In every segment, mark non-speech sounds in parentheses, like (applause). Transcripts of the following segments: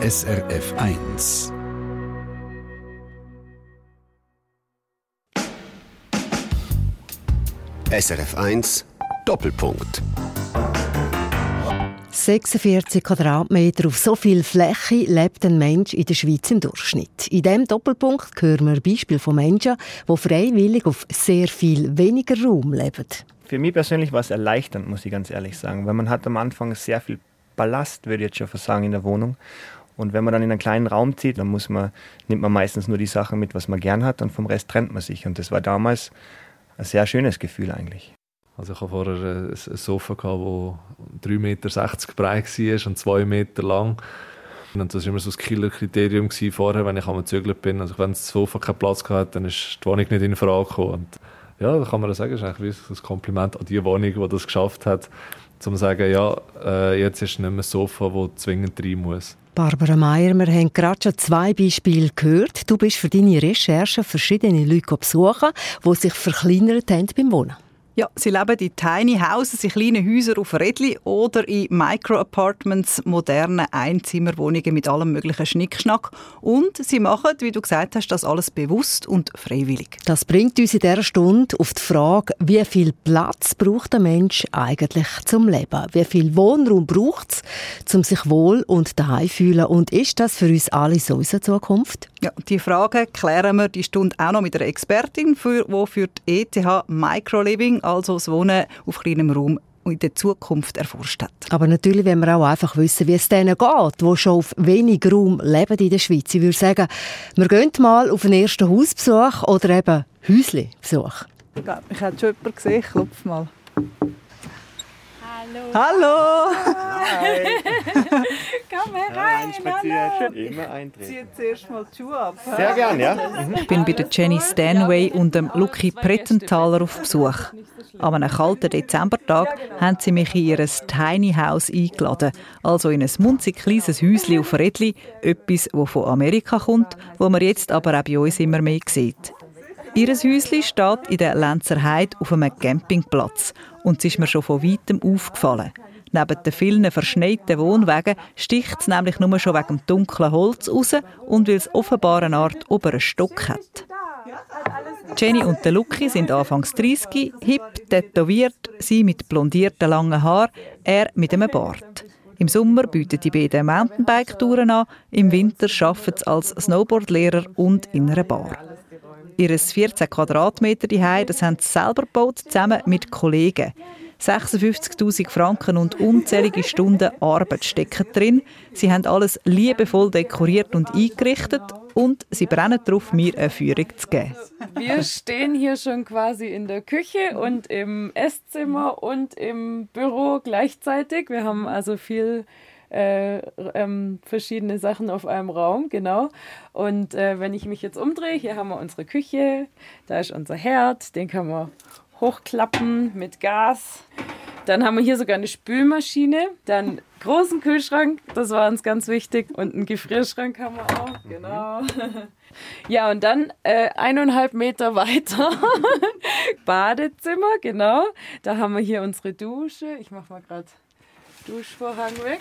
SRF 1. SRF 1 Doppelpunkt. 46 Quadratmeter auf so viel Fläche lebt ein Mensch in der Schweiz im Durchschnitt. In diesem Doppelpunkt hören wir Beispiele von Menschen, die freiwillig auf sehr viel weniger Raum leben. Für mich persönlich war es erleichternd, muss ich ganz ehrlich sagen, weil man hat am Anfang sehr viel Ballast, würde ich jetzt schon sagen, in der Wohnung. Und wenn man dann in einen kleinen Raum zieht, dann muss man, nimmt man meistens nur die Sachen mit, was man gern hat und vom Rest trennt man sich. Und das war damals ein sehr schönes Gefühl eigentlich. Also ich hatte vorher ein Sofa, das 3,60 Meter breit war und 2 Meter lang. Und das war immer so das Killer-Kriterium vorher, wenn ich einmal gezögert bin. Also wenn das Sofa keinen Platz hatte, dann ist die Wohnung nicht in Frage gekommen. Und ja, da kann man sagen, das ist eigentlich ein Kompliment an die Wohnung, die das geschafft hat, um zu sagen, ja, äh, jetzt ist nicht mehr ein Sofa, das zwingend rein muss. Barbara Meier, wir haben gerade schon zwei Beispiele gehört. Du bist für deine Recherche verschiedene Leute besuchen, die sich verkleinert haben beim Wohnen. Ja, sie leben in Tiny Houses, in kleinen Häusern auf Rädli oder in Micro-Apartments, modernen Einzimmerwohnungen mit allem möglichen Schnickschnack. Und sie machen, wie du gesagt hast, das alles bewusst und freiwillig. Das bringt uns in dieser Stunde auf die Frage, wie viel Platz braucht ein Mensch eigentlich zum Leben? Wie viel Wohnraum braucht es, um sich wohl und daheim zu fühlen? Und ist das für uns alle so unsere Zukunft? Ja, die Frage klären wir die Stunde auch noch mit einer Expertin, für, die für die ETH Microliving, also das Wohnen auf kleinem Raum, in der Zukunft erforscht hat. Aber natürlich wollen wir auch einfach wissen, wie es denen geht, die schon auf wenig Raum leben in der Schweiz. Ich würde sagen, wir gehen mal auf einen ersten Hausbesuch oder eben Häusli-Besuch. Ich glaube, ich habe schon jemanden gesehen. Klopf mal. Hallo! Hi! (laughs) Komm herein! Einspazieren, immer eintreten. Zieh zuerst mal die Schuhe ab. Sehr gerne, ja. Ich bin bei der Jenny Stanway und dem Lucky Prettenthaler auf Besuch. An einem kalten Dezembertag haben sie mich in ihr Tiny House eingeladen. Also in ein munzig kleines Häuschen auf Rädli. Etwas, das von Amerika kommt, wo man jetzt aber auch bei uns immer mehr sieht. Ihr Häuschen steht in der Lenzer Heide auf einem Campingplatz. Und es ist mir schon von weitem aufgefallen. Neben den vielen verschneiten Wohnwagen sticht es nämlich nur schon wegen dem dunklen Holz raus und weil es offenbar eine Art oberen Stock hat. Jenny und der Lucky sind anfangs 30, hip, tätowiert, sie mit blondierten langen Haaren, er mit einem Bart. Im Sommer bieten die beiden Mountainbike-Touren an, im Winter arbeiten sie als Snowboardlehrer und in einer Bar. Ihr 14 Quadratmeter Zuhause, das haben sie selber gebaut, zusammen mit Kollegen. 56.000 Franken und unzählige Stunden Arbeit stecken drin. Sie haben alles liebevoll dekoriert und eingerichtet und sie brennen darauf, mir eine Führung zu geben. Wir stehen hier schon quasi in der Küche und im Esszimmer und im Büro gleichzeitig. Wir haben also viel äh, ähm, verschiedene Sachen auf einem Raum, genau. Und äh, wenn ich mich jetzt umdrehe, hier haben wir unsere Küche, da ist unser Herd, den kann man hochklappen mit Gas. Dann haben wir hier sogar eine Spülmaschine, dann großen Kühlschrank, das war uns ganz wichtig, und einen Gefrierschrank haben wir auch, genau. (laughs) Ja, und dann äh, eineinhalb Meter weiter (laughs) Badezimmer, genau. Da haben wir hier unsere Dusche. Ich mache mal gerade Duschvorhang weg.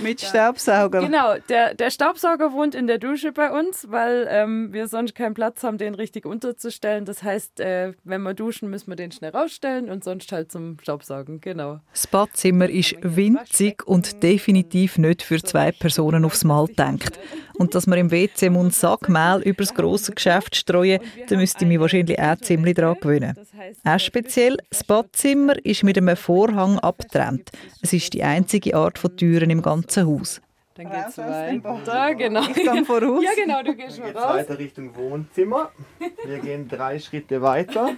Mit Staubsauger. Genau, der, der Staubsauger wohnt in der Dusche bei uns, weil ähm, wir sonst keinen Platz haben, den richtig unterzustellen. Das heißt, äh, wenn wir duschen, müssen wir den schnell rausstellen und sonst halt zum Staubsaugen. Genau. Das Badzimmer ist winzig und definitiv nicht für zwei Personen aufs Mal denkt. Und dass man im WC einen Sack Mehl über das grosse Geschäft streuen, da müsste ich mich wahrscheinlich auch ziemlich daran gewöhnen. Auch speziell, das Badzimmer ist mit einem Vorhang abgetrennt. Es ist die einzige Art von Türen im ganzen Haus. Dann geht's weiter, genau. Ich gehe voraus. Ja, genau, du gehst mal raus. weiter Richtung Wohnzimmer. Wir gehen drei Schritte weiter.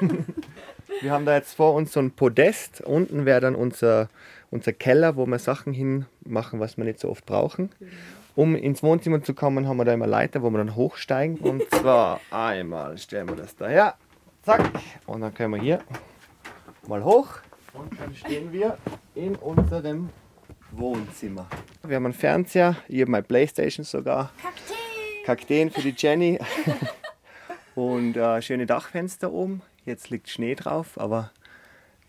(laughs) Wir haben da jetzt vor uns so ein Podest. Unten wäre dann unser, unser Keller, wo wir Sachen hinmachen, was wir nicht so oft brauchen. Um ins Wohnzimmer zu kommen, haben wir da immer Leiter, wo wir dann hochsteigen. Und zwar einmal stellen wir das daher. Zack. Und dann können wir hier mal hoch. Und dann stehen wir in unserem Wohnzimmer. Wir haben einen Fernseher, ich habe meine Playstation sogar. Kakteen! Kakteen für die Jenny. (laughs) Und äh, schöne Dachfenster oben. Jetzt liegt Schnee drauf, aber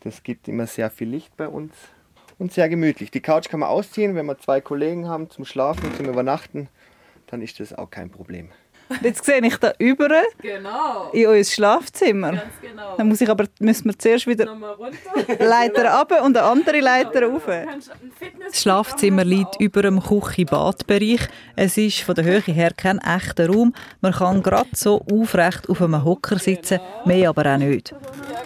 das gibt immer sehr viel Licht bei uns. und sehr gemütlich. Die Couch kann man ausziehen, wenn wir zwei Kollegen haben zum Schlafen, zum Übernachten, dann ist das auch kein Problem. Jetzt sehe ich da über Genau. in euer Schlafzimmer. Ganz genau. Dann muss ich aber, müssen wir zuerst wieder runter. Leiter ab und eine andere Leiter rauf. Das Schlafzimmer liegt über dem Küche-Badbereich. Es ist von der Höhe her kein echter Raum. Man kann gerade so aufrecht auf einem Hocker sitzen, mehr aber auch nicht.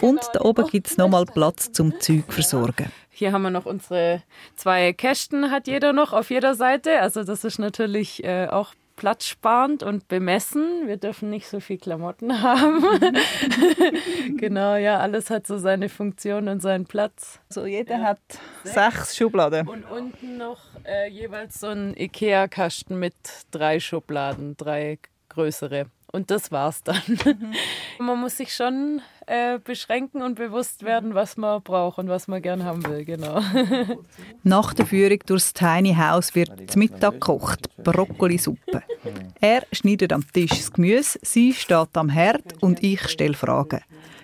Und da oben gibt es nochmal Platz zum Zeug versorgen. Hier haben wir noch unsere zwei Kästen, hat jeder noch auf jeder Seite. Also das ist natürlich äh, auch platzsparend und bemessen. Wir dürfen nicht so viel Klamotten (laughs) haben. (laughs) genau, ja, alles hat so seine Funktion und seinen Platz. So, jeder hat sechs Schubladen. Und unten noch äh, jeweils so ein Ikea-Kasten mit drei Schubladen, drei größere. Und das war's dann. (laughs) man muss sich schon äh, beschränken und bewusst werden, was man braucht und was man gern haben will, genau. (laughs) Nach der Führung durchs Tiny House wird zum Mittag gekocht, Brokkolisuppe. Er schneidet am Tisch das Gemüse, sie steht am Herd und ich stelle Fragen.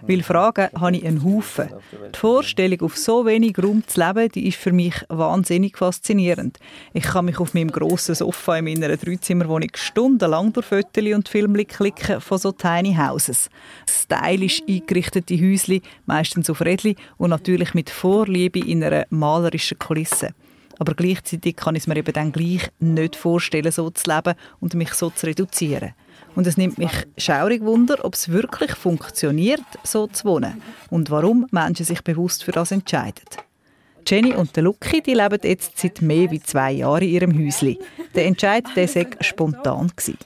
Weil Fragen habe ich einen Haufen. Die Vorstellung, auf so wenig Raum zu leben, die ist für mich wahnsinnig faszinierend. Ich kann mich auf meinem grossen Sofa in meiner Dreizimmerwohnung stundenlang durch Fotos und Filme klicken von so Tiny Houses. Stylisch eingerichtete Häuschen, meistens auf Rädchen und natürlich mit Vorliebe in einer malerischen Kulisse. Aber gleichzeitig kann ich es mir eben dann gleich nicht vorstellen, so zu leben und mich so zu reduzieren. Und es nimmt mich schaurig Wunder, ob es wirklich funktioniert, so zu wohnen und warum Menschen sich bewusst für das entscheiden. Jenny und Lucky die leben jetzt seit mehr als zwei Jahren in ihrem Häuschen. Der Entscheid sei spontan. Gewesen.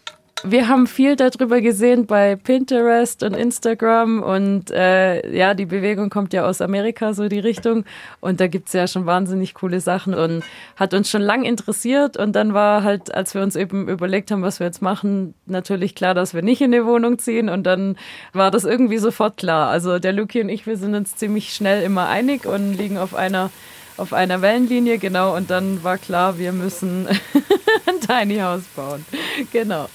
Wir haben viel darüber gesehen bei Pinterest und Instagram und äh, ja, die Bewegung kommt ja aus Amerika, so die Richtung. Und da gibt's ja schon wahnsinnig coole Sachen und hat uns schon lang interessiert. Und dann war halt, als wir uns eben überlegt haben, was wir jetzt machen, natürlich klar, dass wir nicht in eine Wohnung ziehen. Und dann war das irgendwie sofort klar. Also der Luki und ich, wir sind uns ziemlich schnell immer einig und liegen auf einer auf einer Wellenlinie, genau, und dann war klar, wir müssen (laughs) ein Tiny House bauen. Genau.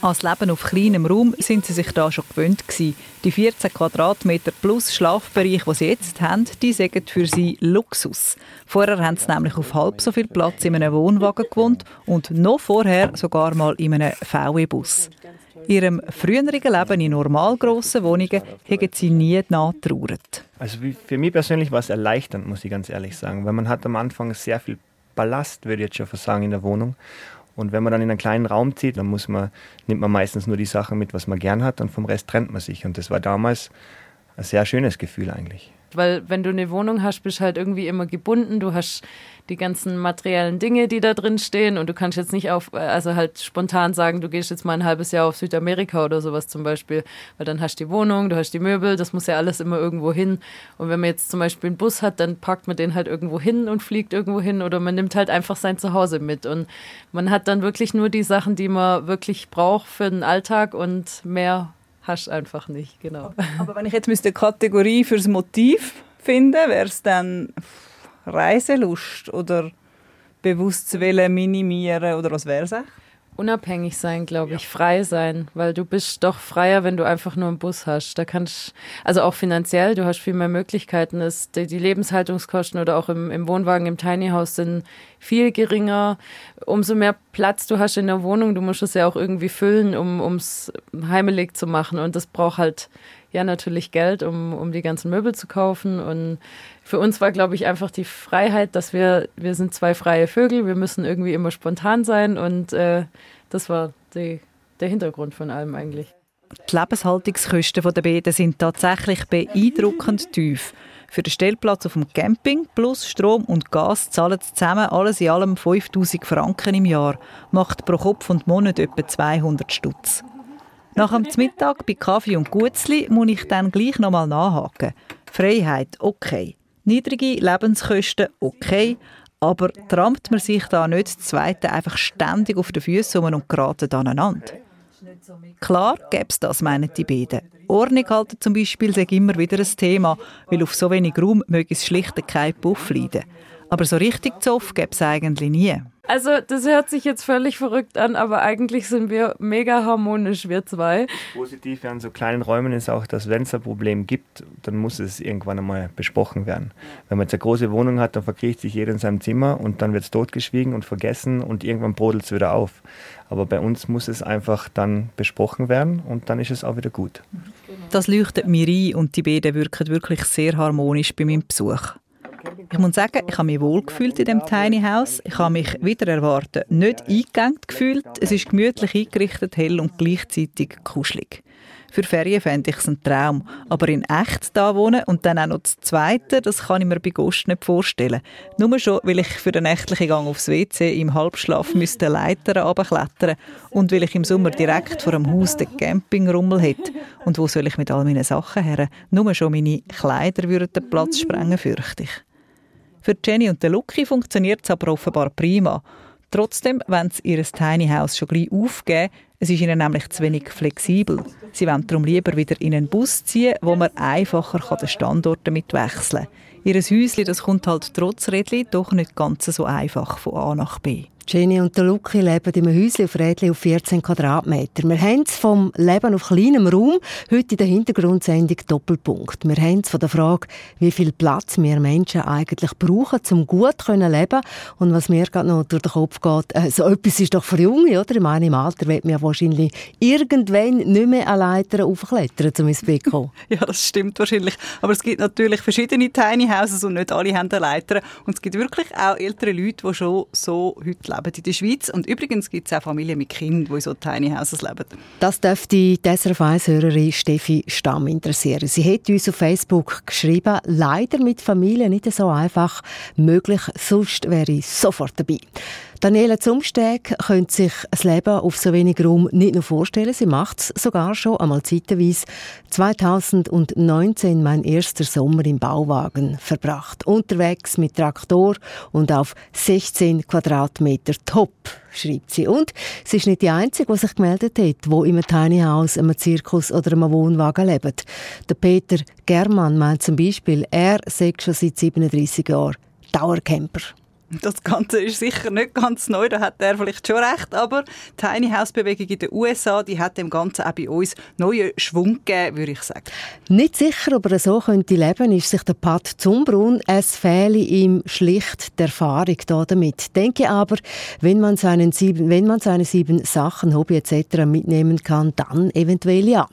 Als Leben auf kleinem Raum sind sie sich da schon gewöhnt gewesen. Die 14 Quadratmeter plus Schlafbereich, die sie jetzt haben, die sagen für sie Luxus. Vorher haben sie nämlich auf halb so viel Platz in einem Wohnwagen gewohnt und noch vorher sogar mal in einem VW-Bus. Ihrem früheren Leben in normal grossen Wohnungen haben sie nie nachgetrauert. Also für mich persönlich war es erleichternd, muss ich ganz ehrlich sagen, weil man hat am Anfang sehr viel Ballast, würde ich jetzt schon sagen, in der Wohnung. Und wenn man dann in einen kleinen Raum zieht, dann muss man, nimmt man meistens nur die Sachen mit, was man gern hat und vom Rest trennt man sich. Und das war damals ein sehr schönes Gefühl eigentlich. Weil wenn du eine Wohnung hast, bist du halt irgendwie immer gebunden. Du hast die ganzen materiellen Dinge, die da drin stehen und du kannst jetzt nicht auf, also halt spontan sagen, du gehst jetzt mal ein halbes Jahr auf Südamerika oder sowas zum Beispiel, weil dann hast du die Wohnung, du hast die Möbel, das muss ja alles immer irgendwo hin. Und wenn man jetzt zum Beispiel einen Bus hat, dann packt man den halt irgendwo hin und fliegt irgendwo hin oder man nimmt halt einfach sein Zuhause mit und man hat dann wirklich nur die Sachen, die man wirklich braucht für den Alltag und mehr hast einfach nicht, genau. Aber wenn ich jetzt eine Kategorie fürs Motiv finden, wäre es dann Reiselust oder bewusst zu minimieren oder was wäre es? Unabhängig sein, glaube ich, frei sein, weil du bist doch freier, wenn du einfach nur einen Bus hast. Da kannst also auch finanziell, du hast viel mehr Möglichkeiten. Es, die, die Lebenshaltungskosten oder auch im, im Wohnwagen, im Tiny House sind viel geringer. Umso mehr Platz du hast in der Wohnung, du musst es ja auch irgendwie füllen, um es heimelig zu machen. Und das braucht halt ja natürlich Geld, um, um die ganzen Möbel zu kaufen. Und für uns war, glaube ich, einfach die Freiheit, dass wir, wir sind zwei freie Vögel, wir müssen irgendwie immer spontan sein und äh, das war die, der Hintergrund von allem eigentlich. Die Lebenshaltungskosten der beiden sind tatsächlich beeindruckend tief. Für den Stellplatz auf dem Camping plus Strom und Gas zahlen sie zusammen alles in allem 5000 Franken im Jahr. Macht pro Kopf und Monat etwa 200 Stutz. Nach dem Mittag bei Kaffee und Gutzli muss ich dann gleich nochmal nachhaken. Freiheit, okay. Niedrige Lebenskosten, okay. Aber trampt man sich da nicht das Zweite einfach ständig auf den Füßen und geraten aneinander? Klar gäbe es das, meinen die beiden. Ordnung halten zum Beispiel sei immer wieder ein Thema, weil auf so wenig Raum möge es schlicht kein Puff leiden. Aber so richtig Zoff gäbe es eigentlich nie. Also, das hört sich jetzt völlig verrückt an, aber eigentlich sind wir mega harmonisch, wir zwei. Positiv an so kleinen Räumen ist auch, dass wenn es ein Problem gibt, dann muss es irgendwann einmal besprochen werden. Wenn man jetzt eine große Wohnung hat, dann verkriecht sich jeder in seinem Zimmer und dann wird es totgeschwiegen und vergessen und irgendwann brodelt es wieder auf. Aber bei uns muss es einfach dann besprochen werden und dann ist es auch wieder gut. Das leuchtet mir ein und die beiden wirken wirklich sehr harmonisch bei meinem Besuch. Ich muss sagen, ich habe mich wohlgefühlt in dem Tiny House. Ich habe mich wieder erwartet nicht eingegangen gefühlt. Es ist gemütlich eingerichtet, hell und gleichzeitig kuschelig. Für Ferien fände ich es ein Traum. Aber in echt da wohnen und dann auch noch das Zweite, das kann ich mir bei Ghost nicht vorstellen. Nur schon, weil ich für den nächtlichen Gang aufs WC im Halbschlaf müsste Leitern runterklettern und weil ich im Sommer direkt vor dem Haus den Campingrummel hätte. Und wo soll ich mit all meinen Sachen her? Nur schon meine Kleider würden den Platz sprengen, fürchte ich. Für Jenny und Lucky funktioniert es aber offenbar prima. Trotzdem wollen sie ihr Tiny House schon gleich aufgeben. Es ist ihnen nämlich zu wenig flexibel. Sie wollen darum lieber wieder in einen Bus ziehen, wo man einfacher den Standort damit wechseln kann. Ihr Häuschen das kommt halt trotz Rädli doch nicht ganz so einfach von A nach B. Jenny und der Luki leben in einem Häuschen auf Rädli auf 14 Quadratmeter. Wir haben es vom Leben auf kleinem Raum heute in der Hintergrundsendung Doppelpunkt. Wir haben es von der Frage, wie viel Platz wir Menschen eigentlich brauchen, um gut zu leben und was mir gerade noch durch den Kopf geht, äh, so etwas ist doch für Junge, oder? Ich meine, im Alter wird man wahrscheinlich irgendwann nicht mehr an Leitern aufklettern, um ins Bett kommen. (laughs) ja, das stimmt wahrscheinlich. Aber es gibt natürlich verschiedene Tiny Houses und nicht alle haben eine Leiter. Und es gibt wirklich auch ältere Leute, die schon so heute leben leben in der Schweiz. Und übrigens gibt es auch Familien mit Kindern, die in so Tiny Houses leben. Das dürfte die SRF 1-Hörerin Steffi Stamm interessieren. Sie hat uns auf Facebook geschrieben, leider mit Familien nicht so einfach möglich, sonst wäre ich sofort dabei. Daniela Zumsteg könnte sich das Leben auf so wenig Raum nicht nur vorstellen, sie macht es sogar schon einmal zeitweise. 2019 mein erster Sommer im Bauwagen verbracht. Unterwegs mit Traktor und auf 16 Quadratmeter top, schreibt sie. Und sie ist nicht die Einzige, die sich gemeldet hat, wo im Tiny House, einem Zirkus oder einem Wohnwagen lebt. Der Peter Germann meint zum Beispiel, er sei schon seit 37 Jahren Dauercamper. Das Ganze ist sicher nicht ganz neu, da hat er vielleicht schon recht, aber die Tiny House Bewegung in den USA, die hat dem Ganzen auch bei uns neuen Schwung gegeben, würde ich sagen. Nicht sicher, ob er so könnte leben, ist sich der Pat Zumbrunn. Es fehle ihm schlicht die Erfahrung da damit. Denke aber, wenn man seinen sieben, wenn man seine sieben Sachen, Hobby etc. mitnehmen kann, dann eventuell ja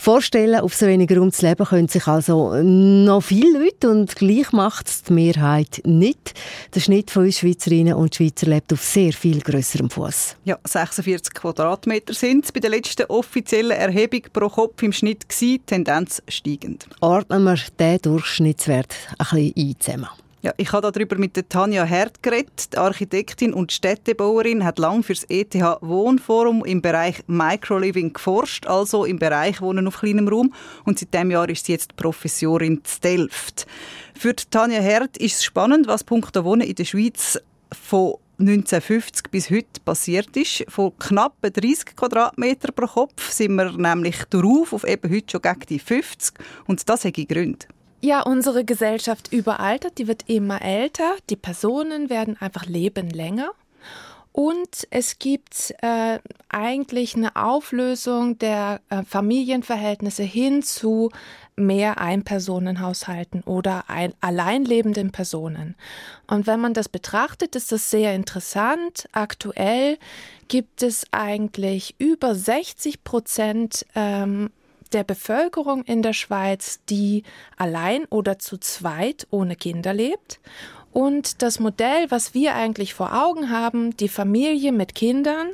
vorstellen, auf so wenig Raum zu leben, können sich also noch viele Leute und gleich macht es die Mehrheit nicht. Der Schnitt von uns Schweizerinnen und Schweizer lebt auf sehr viel grösserem Fuß. Ja, 46 Quadratmeter sind es bei der letzten offiziellen Erhebung pro Kopf im Schnitt gewesen, Tendenz steigend. Ordnen wir diesen Durchschnittswert ein bisschen ein zusammen. Ja, ich habe darüber mit der Tanja Herd geredet. Die Architektin und Städtebauerin hat lang für das ETH Wohnforum im Bereich Microliving geforscht, also im Bereich Wohnen auf kleinem Raum. Und seit diesem Jahr ist sie jetzt Professorin zu Delft. Für die Tanja Herd ist es spannend, was punkto Wohnen in der Schweiz von 1950 bis heute passiert ist. Von knapp 30 Quadratmeter pro Kopf sind wir nämlich darauf auf eben heute schon gegen die 50. Und das hat Gründe. Ja, unsere Gesellschaft überaltert, die wird immer älter, die Personen werden einfach leben länger. Und es gibt äh, eigentlich eine Auflösung der äh, Familienverhältnisse hin zu mehr Einpersonenhaushalten oder ein, alleinlebenden Personen. Und wenn man das betrachtet, ist das sehr interessant. Aktuell gibt es eigentlich über 60 Prozent ähm, der Bevölkerung in der Schweiz, die allein oder zu zweit ohne Kinder lebt. Und das Modell, was wir eigentlich vor Augen haben, die Familie mit Kindern,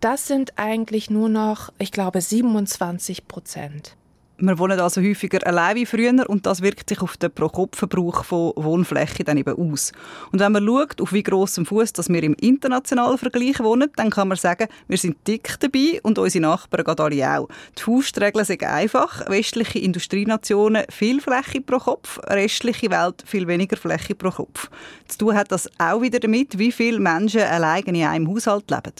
das sind eigentlich nur noch, ich glaube, 27 Prozent. Wir wohnen also häufiger allein wie früher und das wirkt sich auf den Pro-Kopf-Verbrauch von Wohnfläche dann eben aus. Und wenn man schaut, auf wie grossem Fuß dass wir im internationalen Vergleich wohnen, dann kann man sagen, wir sind dick dabei und unsere Nachbarn gerade alle auch. Die Faustregeln sind einfach. Westliche Industrienationen viel Fläche pro Kopf, restliche Welt viel weniger Fläche pro Kopf. Zu tun hat das auch wieder damit, wie viele Menschen allein in einem Haushalt leben.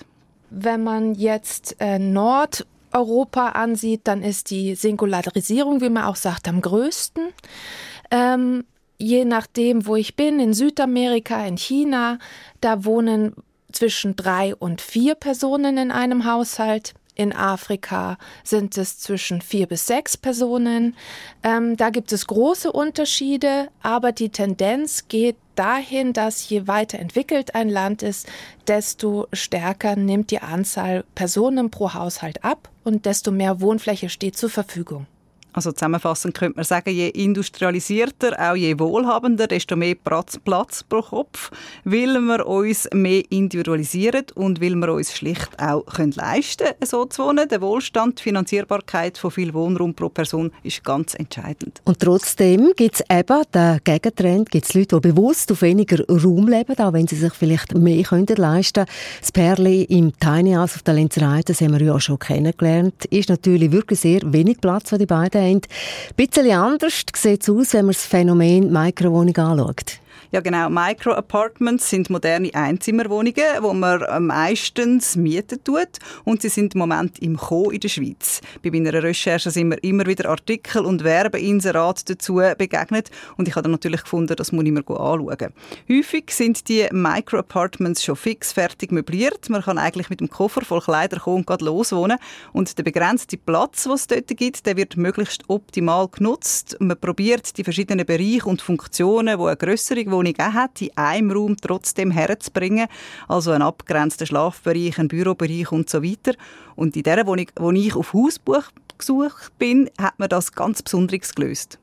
Wenn man jetzt äh, Nord- Europa ansieht, dann ist die Singularisierung, wie man auch sagt, am größten. Ähm, je nachdem, wo ich bin, in Südamerika, in China, da wohnen zwischen drei und vier Personen in einem Haushalt. In Afrika sind es zwischen vier bis sechs Personen. Ähm, da gibt es große Unterschiede, aber die Tendenz geht dahin, dass je weiter entwickelt ein Land ist, desto stärker nimmt die Anzahl Personen pro Haushalt ab und desto mehr Wohnfläche steht zur Verfügung. Also zusammenfassend könnte man sagen, je industrialisierter, auch je wohlhabender, desto mehr Platz, pro Kopf, weil wir uns mehr individualisieren und weil wir uns schlicht auch können leisten können, so zu wohnen. Der Wohlstand, die Finanzierbarkeit von viel Wohnraum pro Person ist ganz entscheidend. Und trotzdem gibt es eben den Gegentrend, gibt es Leute, die bewusst auf weniger Raum leben, auch wenn sie sich vielleicht mehr können leisten können. Das Perli im Tiny House auf der Lenzerei, das haben wir ja schon kennengelernt, ist natürlich wirklich sehr wenig Platz, für die beiden haben. Ein bisschen anders sieht es aus, wenn man das Phänomen Mikrowohnung anschaut. Ja, genau. Micro-Apartments sind moderne Einzimmerwohnungen, die man meistens mieten tut. Und sie sind im Moment im Kommen in der Schweiz. Bei meiner Recherche sind mir immer wieder Artikel und Werbeinserate dazu begegnet. Und ich habe dann natürlich gefunden, das muss ich mir anschauen. Häufig sind die Micro-Apartments schon fix fertig möbliert. Man kann eigentlich mit dem Koffer voll Kleider kommen und gerade loswohnen. Und der begrenzte Platz, den es dort gibt, der wird möglichst optimal genutzt. Man probiert die verschiedenen Bereiche und Funktionen, die eine grössere Wohnung Wohnung auch hat, in einem Raum trotzdem herzubringen. Also einen abgrenzten Schlafbereich, einen Bürobereich und so weiter. Und in der Wohnung, wo ich auf Hausbuch gesucht bin, hat man das ganz Besonderes gelöst.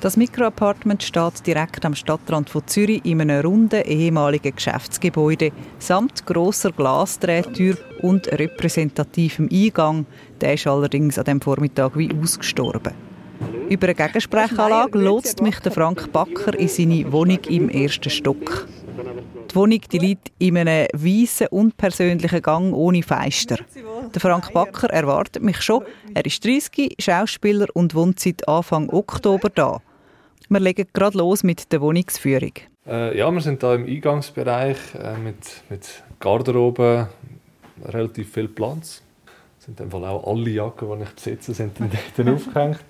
Das Mikroapartment steht direkt am Stadtrand von Zürich in einem runden ehemaligen Geschäftsgebäude samt grosser Glasdrehtür und repräsentativem Eingang. Der ist allerdings an dem Vormittag wie ausgestorben. Über eine Gegensprechanlage lotst mich der Frank Backer in seine Wohnung im ersten Stock. Die Wohnung die liegt in einem weißen, unpersönlichen Gang ohne Fenster. Der Frank Backer erwartet mich schon. Er ist 30, Schauspieler und wohnt seit Anfang Oktober da. Wir legen gerade los mit der Wohnungsführung. Äh, ja, wir sind hier im Eingangsbereich äh, mit, mit Garderobe, relativ viel Platz. Es sind in auch alle Jacken, die ich besitze, sind dann aufgehängt.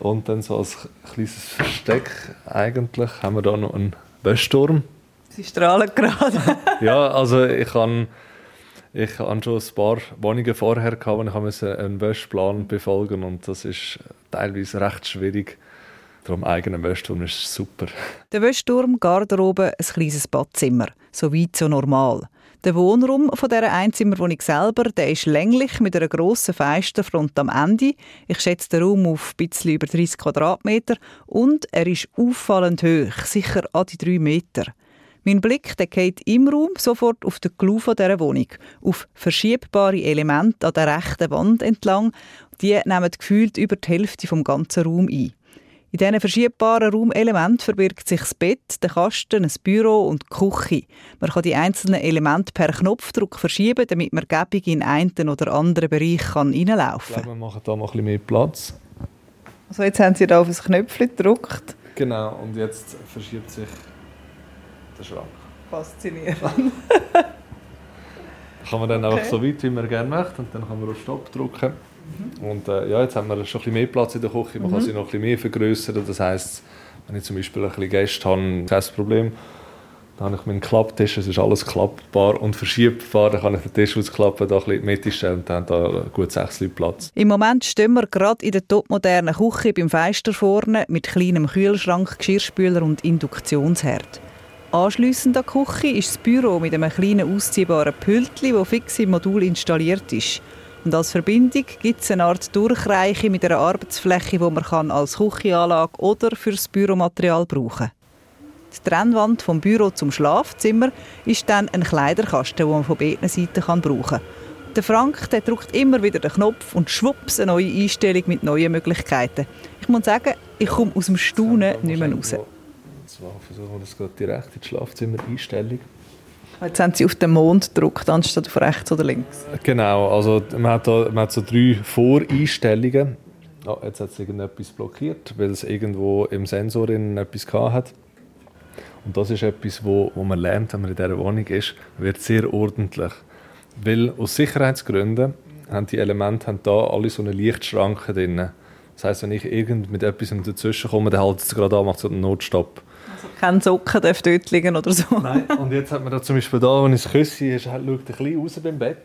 Und dann so als kleines Versteck eigentlich haben wir da noch einen Wäschturm. Sie strahlen gerade. (laughs) ja, also ich habe ich habe schon ein paar Wohnungen vorher gehabt, und ich einen Wäschplan befolgen und das ist teilweise recht schwierig. Darum eigenen Wäschturm ist super. Der Wäschturm, Garderobe, ein kleines Badzimmer. So weit, so normal. Der Wohnraum von dieser Einzimmerwohnung selber der ist länglich mit einer grossen Fensterfront am Ende. Ich schätze den Raum auf ein bisschen über 30 Quadratmeter und er ist auffallend hoch, sicher an die drei Meter. Mein Blick der geht im Raum sofort auf den Clou dieser Wohnung, auf verschiebbare Elemente an der rechten Wand entlang. Die nehmen gefühlt über die Hälfte vom ganzen Raum ein. In diesen verschiebbaren Raumelementen verbirgt sich das Bett, der Kasten, ein Büro und die Küche. Man kann die einzelnen Elemente per Knopfdruck verschieben, damit man gebig in einen oder anderen Bereich kann reinlaufen kann. Wir machen hier mal ein bisschen mehr Platz. Also jetzt haben Sie da auf ein Knöpfchen gedrückt. Genau, und jetzt verschiebt sich der Schrank. Faszinierend. (laughs) kann man dann okay. auch so weit, wie man gerne möchte, und dann kann man auf Stopp drücken. Und äh, ja, jetzt haben wir schon ein bisschen mehr Platz in der Küche, man mhm. kann sie noch ein bisschen mehr vergrößern. Das heisst, wenn ich zum Beispiel ein bisschen Gäste habe, kein Problem. Dann habe ich meinen Klapptisch, es ist alles klappbar und verschiebbar. Dann kann ich den Tisch ausklappen, da ein bisschen in die Mitte stellen und dann haben da gut sechs Leute Platz. Im Moment stehen wir gerade in der topmodernen Küche beim Feister vorne mit kleinem Kühlschrank, Geschirrspüler und Induktionsherd. Anschliessend an die Küche ist das Büro mit einem kleinen ausziehbaren Pültchen, das fix im Modul installiert ist. Und als Verbindung gibt es eine Art Durchreiche mit einer Arbeitsfläche, die man kann als Küchenanlage oder fürs Büromaterial brauchen kann. Die Trennwand vom Büro zum Schlafzimmer ist dann ein Kleiderkasten, den man von beiden Seiten kann brauchen kann. Der Frank der drückt immer wieder den Knopf und schwupps eine neue Einstellung mit neuen Möglichkeiten. Ich muss sagen, ich komme aus dem Staunen nicht mehr raus. Und zwar versuchen wir das gerade direkt in die Schlafzimmer-Einstellung. Jetzt haben Sie auf den Mond gedrückt, anstatt auf rechts oder links. Genau, also man hat, da, man hat so drei Voreinstellungen. Oh, jetzt hat es irgendetwas blockiert, weil es irgendwo im Sensor etwas hat. Und das ist etwas, wo, wo man lernt, wenn man in dieser Wohnung ist, wird sehr ordentlich. Weil aus Sicherheitsgründen haben die Elemente haben da alle so eine Lichtschranke drin. Das heißt, wenn ich irgend mit etwas dazwischen komme, dann hält es gerade an, macht so einen Notstopp. Kein Socken darf dort liegen oder so? Nein, und jetzt hat man da zum Beispiel da, wenn ich es küsse, ist, halt, schaut ein bisschen raus beim Bett.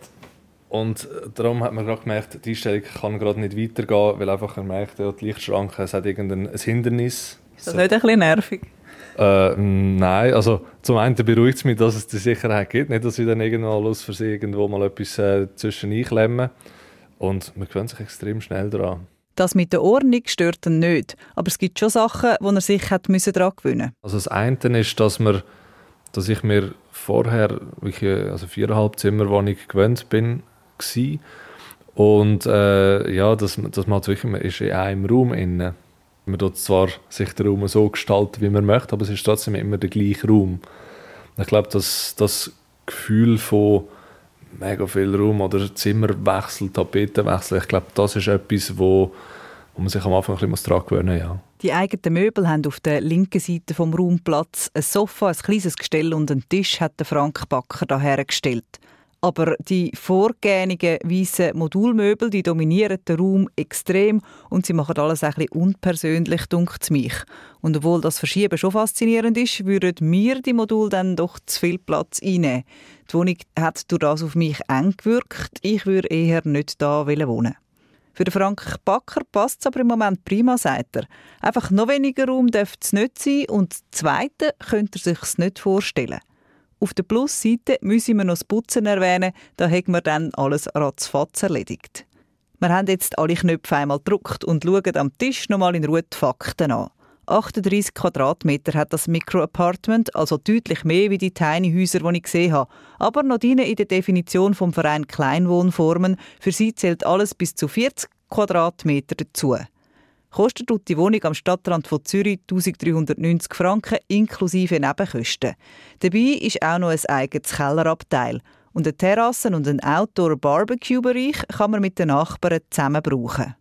Und äh, darum hat man gerade gemerkt, die Einstellung kann gerade nicht weitergehen, weil einfach er merkt, ja, die Lichtschranke, es hat irgendein ein Hindernis. Ist das nicht ein bisschen nervig? Äh, nein, also zum einen beruhigt es mich, dass es die Sicherheit gibt, nicht, dass ich dann irgendwo aus Versehen irgendwo mal etwas äh, zwischen einklemmen. Und man gewöhnt sich extrem schnell daran. Das mit der Ordnung stört ihn nicht, aber es gibt schon Sachen, wo er sich hat daran gewöhnen musste. Also das eine ist, dass, wir, dass ich mir vorher wirklich, also viereinhalb Zimmerwohnung gewöhnt bin gewesen. Und äh, ja, dass, dass man halt wirklich, man ist in einem Raum innen. Man dort zwar sich den Raum so gestalten, wie man möchte, aber es ist trotzdem immer der gleiche Raum. Ich glaube, dass das Gefühl von mega viel Raum oder Zimmerwechsel, Tapetenwechsel, ich glaube, das ist etwas, wo, wo man sich am Anfang ein bisschen daran gewöhnen muss. Ja. Die eigenen Möbel haben auf der linken Seite vom Raum. Ein Sofa, ein kleines Gestell und einen Tisch hat der Frank Backer dahergestellt. Aber die vorgängigen weißen Modulmöbel die dominieren den Raum extrem und sie machen alles ein bisschen unpersönlich, dunkt mich. Und obwohl das Verschieben schon faszinierend ist, würden mir die Module dann doch zu viel Platz einnehmen. Die Wohnung hat durch das auf mich eng gewirkt. Ich würde eher nicht da wohnen. Für Frank Backer passt es aber im Moment prima, sagt er. Einfach noch weniger Raum dürfte es nicht sein und Zweite könnte er sich nicht vorstellen. Auf der Plusseite müssen wir noch das Putzen erwähnen, da haben wir dann alles ratzfatz erledigt. Wir haben jetzt alle Knöpfe einmal gedruckt und schauen am Tisch nochmal in Ruhe die Fakten an. 38 Quadratmeter hat das Micro-Apartment, also deutlich mehr wie die Tiny-Häuser, die ich gesehen habe. Aber noch in der Definition vom Verein Kleinwohnformen. Für sie zählt alles bis zu 40 Quadratmeter dazu. Kostet tut die Wohnung am Stadtrand von Zürich 1390 Franken inklusive Nebenkosten. Dabei ist auch noch ein eigenes Kellerabteil. Und eine Terrasse und ein Outdoor-Barbecue-Bereich kann man mit den Nachbarn zusammen brauchen.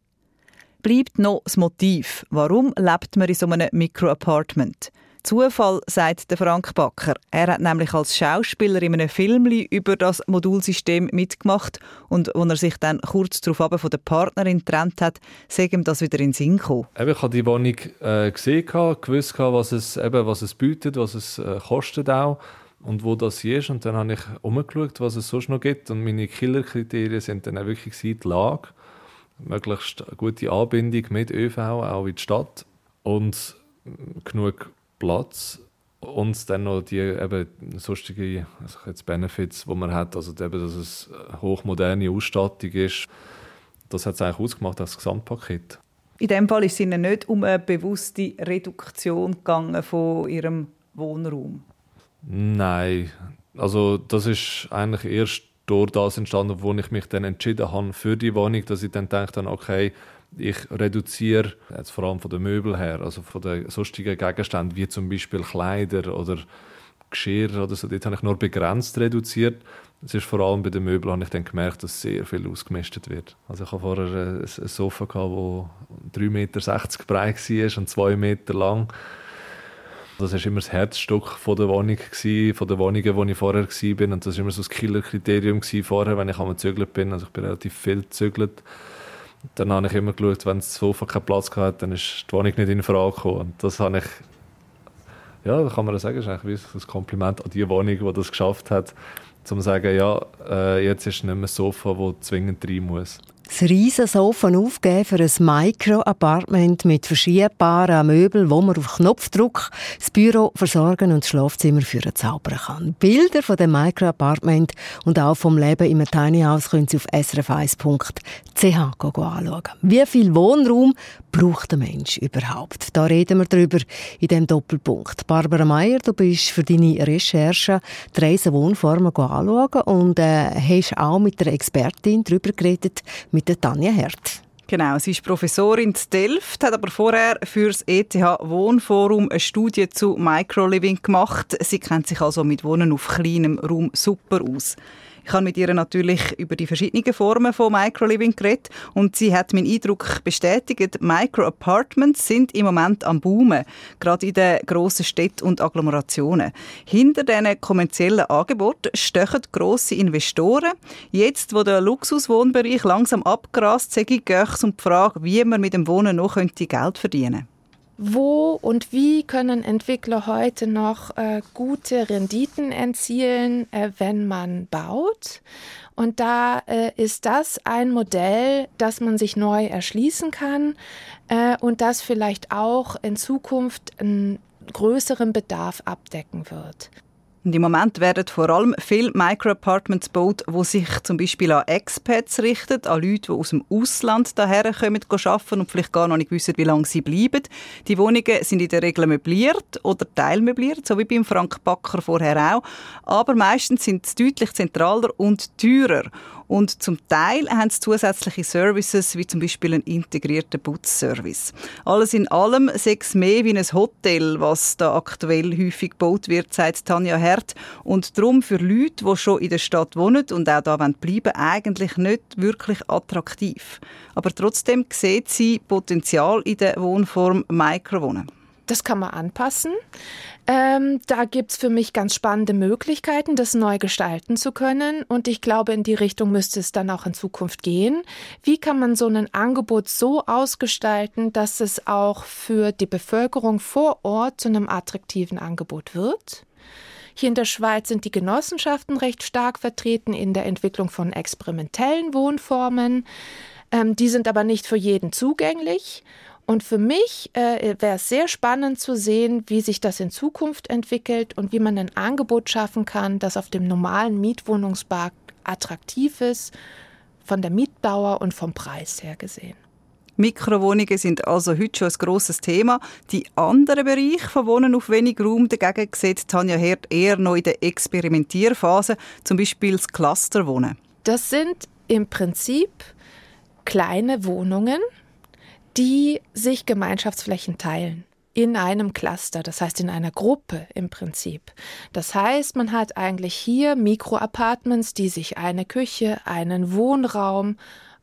Bleibt noch das Motiv. Warum lebt man in so einem Micro-Apartment? Zufall, sagt der Frank Backer. Er hat nämlich als Schauspieler in einem Film über das Modulsystem mitgemacht und als er sich dann kurz darauf von der Partnerin getrennt hat, sei ihm das wieder in den Sinn gekommen. Ich habe die Wohnung äh, gesehen, gewusst, was es, eben, was es bietet, was es äh, kostet auch und wo das ist. Und dann habe ich umgeschaut, was es sonst noch gibt. Und meine Killerkriterien sind dann auch wirklich die Lage, möglichst gute Anbindung mit ÖV, auch in die Stadt und genug Platz und dann noch die eben sonstigen also jetzt Benefits, die man hat, also eben, dass es hochmoderne Ausstattung ist, das hat es eigentlich ausgemacht als Gesamtpaket. In dem Fall ist es Ihnen nicht um eine bewusste Reduktion gegangen von Ihrem Wohnraum? Nein, also das ist eigentlich erst durch das entstanden, wo ich mich dann entschieden habe für die Wohnung, dass ich dann dachte, okay, ich reduziere, jetzt vor allem von den Möbeln her, also von den sonstigen Gegenständen, wie zum Beispiel Kleider oder Geschirr oder so, dort habe ich nur begrenzt reduziert. Es ist vor allem bei den Möbeln habe ich dann gemerkt, dass sehr viel ausgemistet wird. Also ich habe vorher ein, Sofa das 3,60 Meter breit war und 2 Meter lang. Das war immer das Herzstück von der Wohnung, von den Wohnungen, wo ich vorher war. Und das war immer so das Killerkriterium vorher, wenn ich am Zügeln bin. Also ich bin relativ viel gezügelt dann habe ich immer geschaut, wenn das Sofa keinen Platz hatte, dann ist die Wohnung nicht in Frage gekommen. Und das habe ich, ja, kann man sagen, ist eigentlich ein Kompliment an die Wohnung, die das geschafft hat, um zu sagen, ja, äh, jetzt ist nicht mehr ein Sofa, das zwingend rein muss das Riesensofa aufgeben für ein Micro-Apartment mit verschiebbaren Möbeln, wo man auf Knopfdruck das Büro versorgen und das Schlafzimmer führen zaubern kann. Bilder von dem Micro-Apartment und auch vom Leben im Tiny House können Sie auf srf1.ch anschauen. Wie viel Wohnraum braucht der Mensch überhaupt? Da reden wir drüber in dem Doppelpunkt. Barbara Meyer, du bist für deine Recherche die Reisewohnformen anschauen und äh, hast auch mit der Expertin darüber geredet, mit der Tanja Hert. Genau, sie ist Professorin in Delft, hat aber vorher für das ETH Wohnforum eine Studie zu Microliving gemacht. Sie kennt sich also mit Wohnen auf kleinem Raum super aus. Ich habe mit ihr natürlich über die verschiedenen Formen von Microliving geredet und sie hat meinen Eindruck bestätigt, Micro-Apartments sind im Moment am Boomen, gerade in den grossen Städten und Agglomerationen. Hinter diesen kommerziellen Angeboten stechen grosse Investoren. Jetzt, wo der Luxuswohnbereich langsam abgrast, sage ich, es um die Frage, wie man mit dem Wohnen noch Geld verdienen könnte. Wo und wie können Entwickler heute noch äh, gute Renditen erzielen, äh, wenn man baut. Und da äh, ist das ein Modell, das man sich neu erschließen kann äh, und das vielleicht auch in Zukunft einen größeren Bedarf abdecken wird. Und Im Moment werden vor allem viele Microapartments gebaut, die sich zum Beispiel an Expats richten, an Leute, die aus dem Ausland daher kommen, arbeiten und vielleicht gar noch nicht wissen, wie lange sie bleiben. Die Wohnungen sind in der Regel möbliert oder teilmöbliert, so wie beim Frank Backer vorher auch. Aber meistens sind sie deutlich zentraler und teurer. Und zum Teil haben sie zusätzliche Services, wie zum Beispiel einen integrierten Putzservice. Alles in allem sechs mehr wie ein Hotel, was da aktuell häufig gebaut wird, sagt Tanja Hert. Und darum für Leute, die schon in der Stadt wohnen und auch da bleiben wollen, eigentlich nicht wirklich attraktiv. Aber trotzdem sieht sie Potenzial in der Wohnform Microwohnen. Das kann man anpassen. Ähm, da gibt es für mich ganz spannende Möglichkeiten, das neu gestalten zu können. Und ich glaube, in die Richtung müsste es dann auch in Zukunft gehen. Wie kann man so ein Angebot so ausgestalten, dass es auch für die Bevölkerung vor Ort zu einem attraktiven Angebot wird? Hier in der Schweiz sind die Genossenschaften recht stark vertreten in der Entwicklung von experimentellen Wohnformen. Ähm, die sind aber nicht für jeden zugänglich. Und für mich äh, wäre es sehr spannend zu sehen, wie sich das in Zukunft entwickelt und wie man ein Angebot schaffen kann, das auf dem normalen Mietwohnungsmarkt attraktiv ist, von der Mietdauer und vom Preis her gesehen. Mikrowohnungen sind also heute schon ein grosses Thema. Die anderen Bereiche von Wohnen auf wenig Raum dagegen sieht Tanja Herd eher noch in der Experimentierphase, zum Beispiel das Clusterwohnen. Das sind im Prinzip kleine Wohnungen, die sich Gemeinschaftsflächen teilen in einem Cluster, das heißt in einer Gruppe im Prinzip. Das heißt, man hat eigentlich hier Mikroapartments, die sich eine Küche, einen Wohnraum,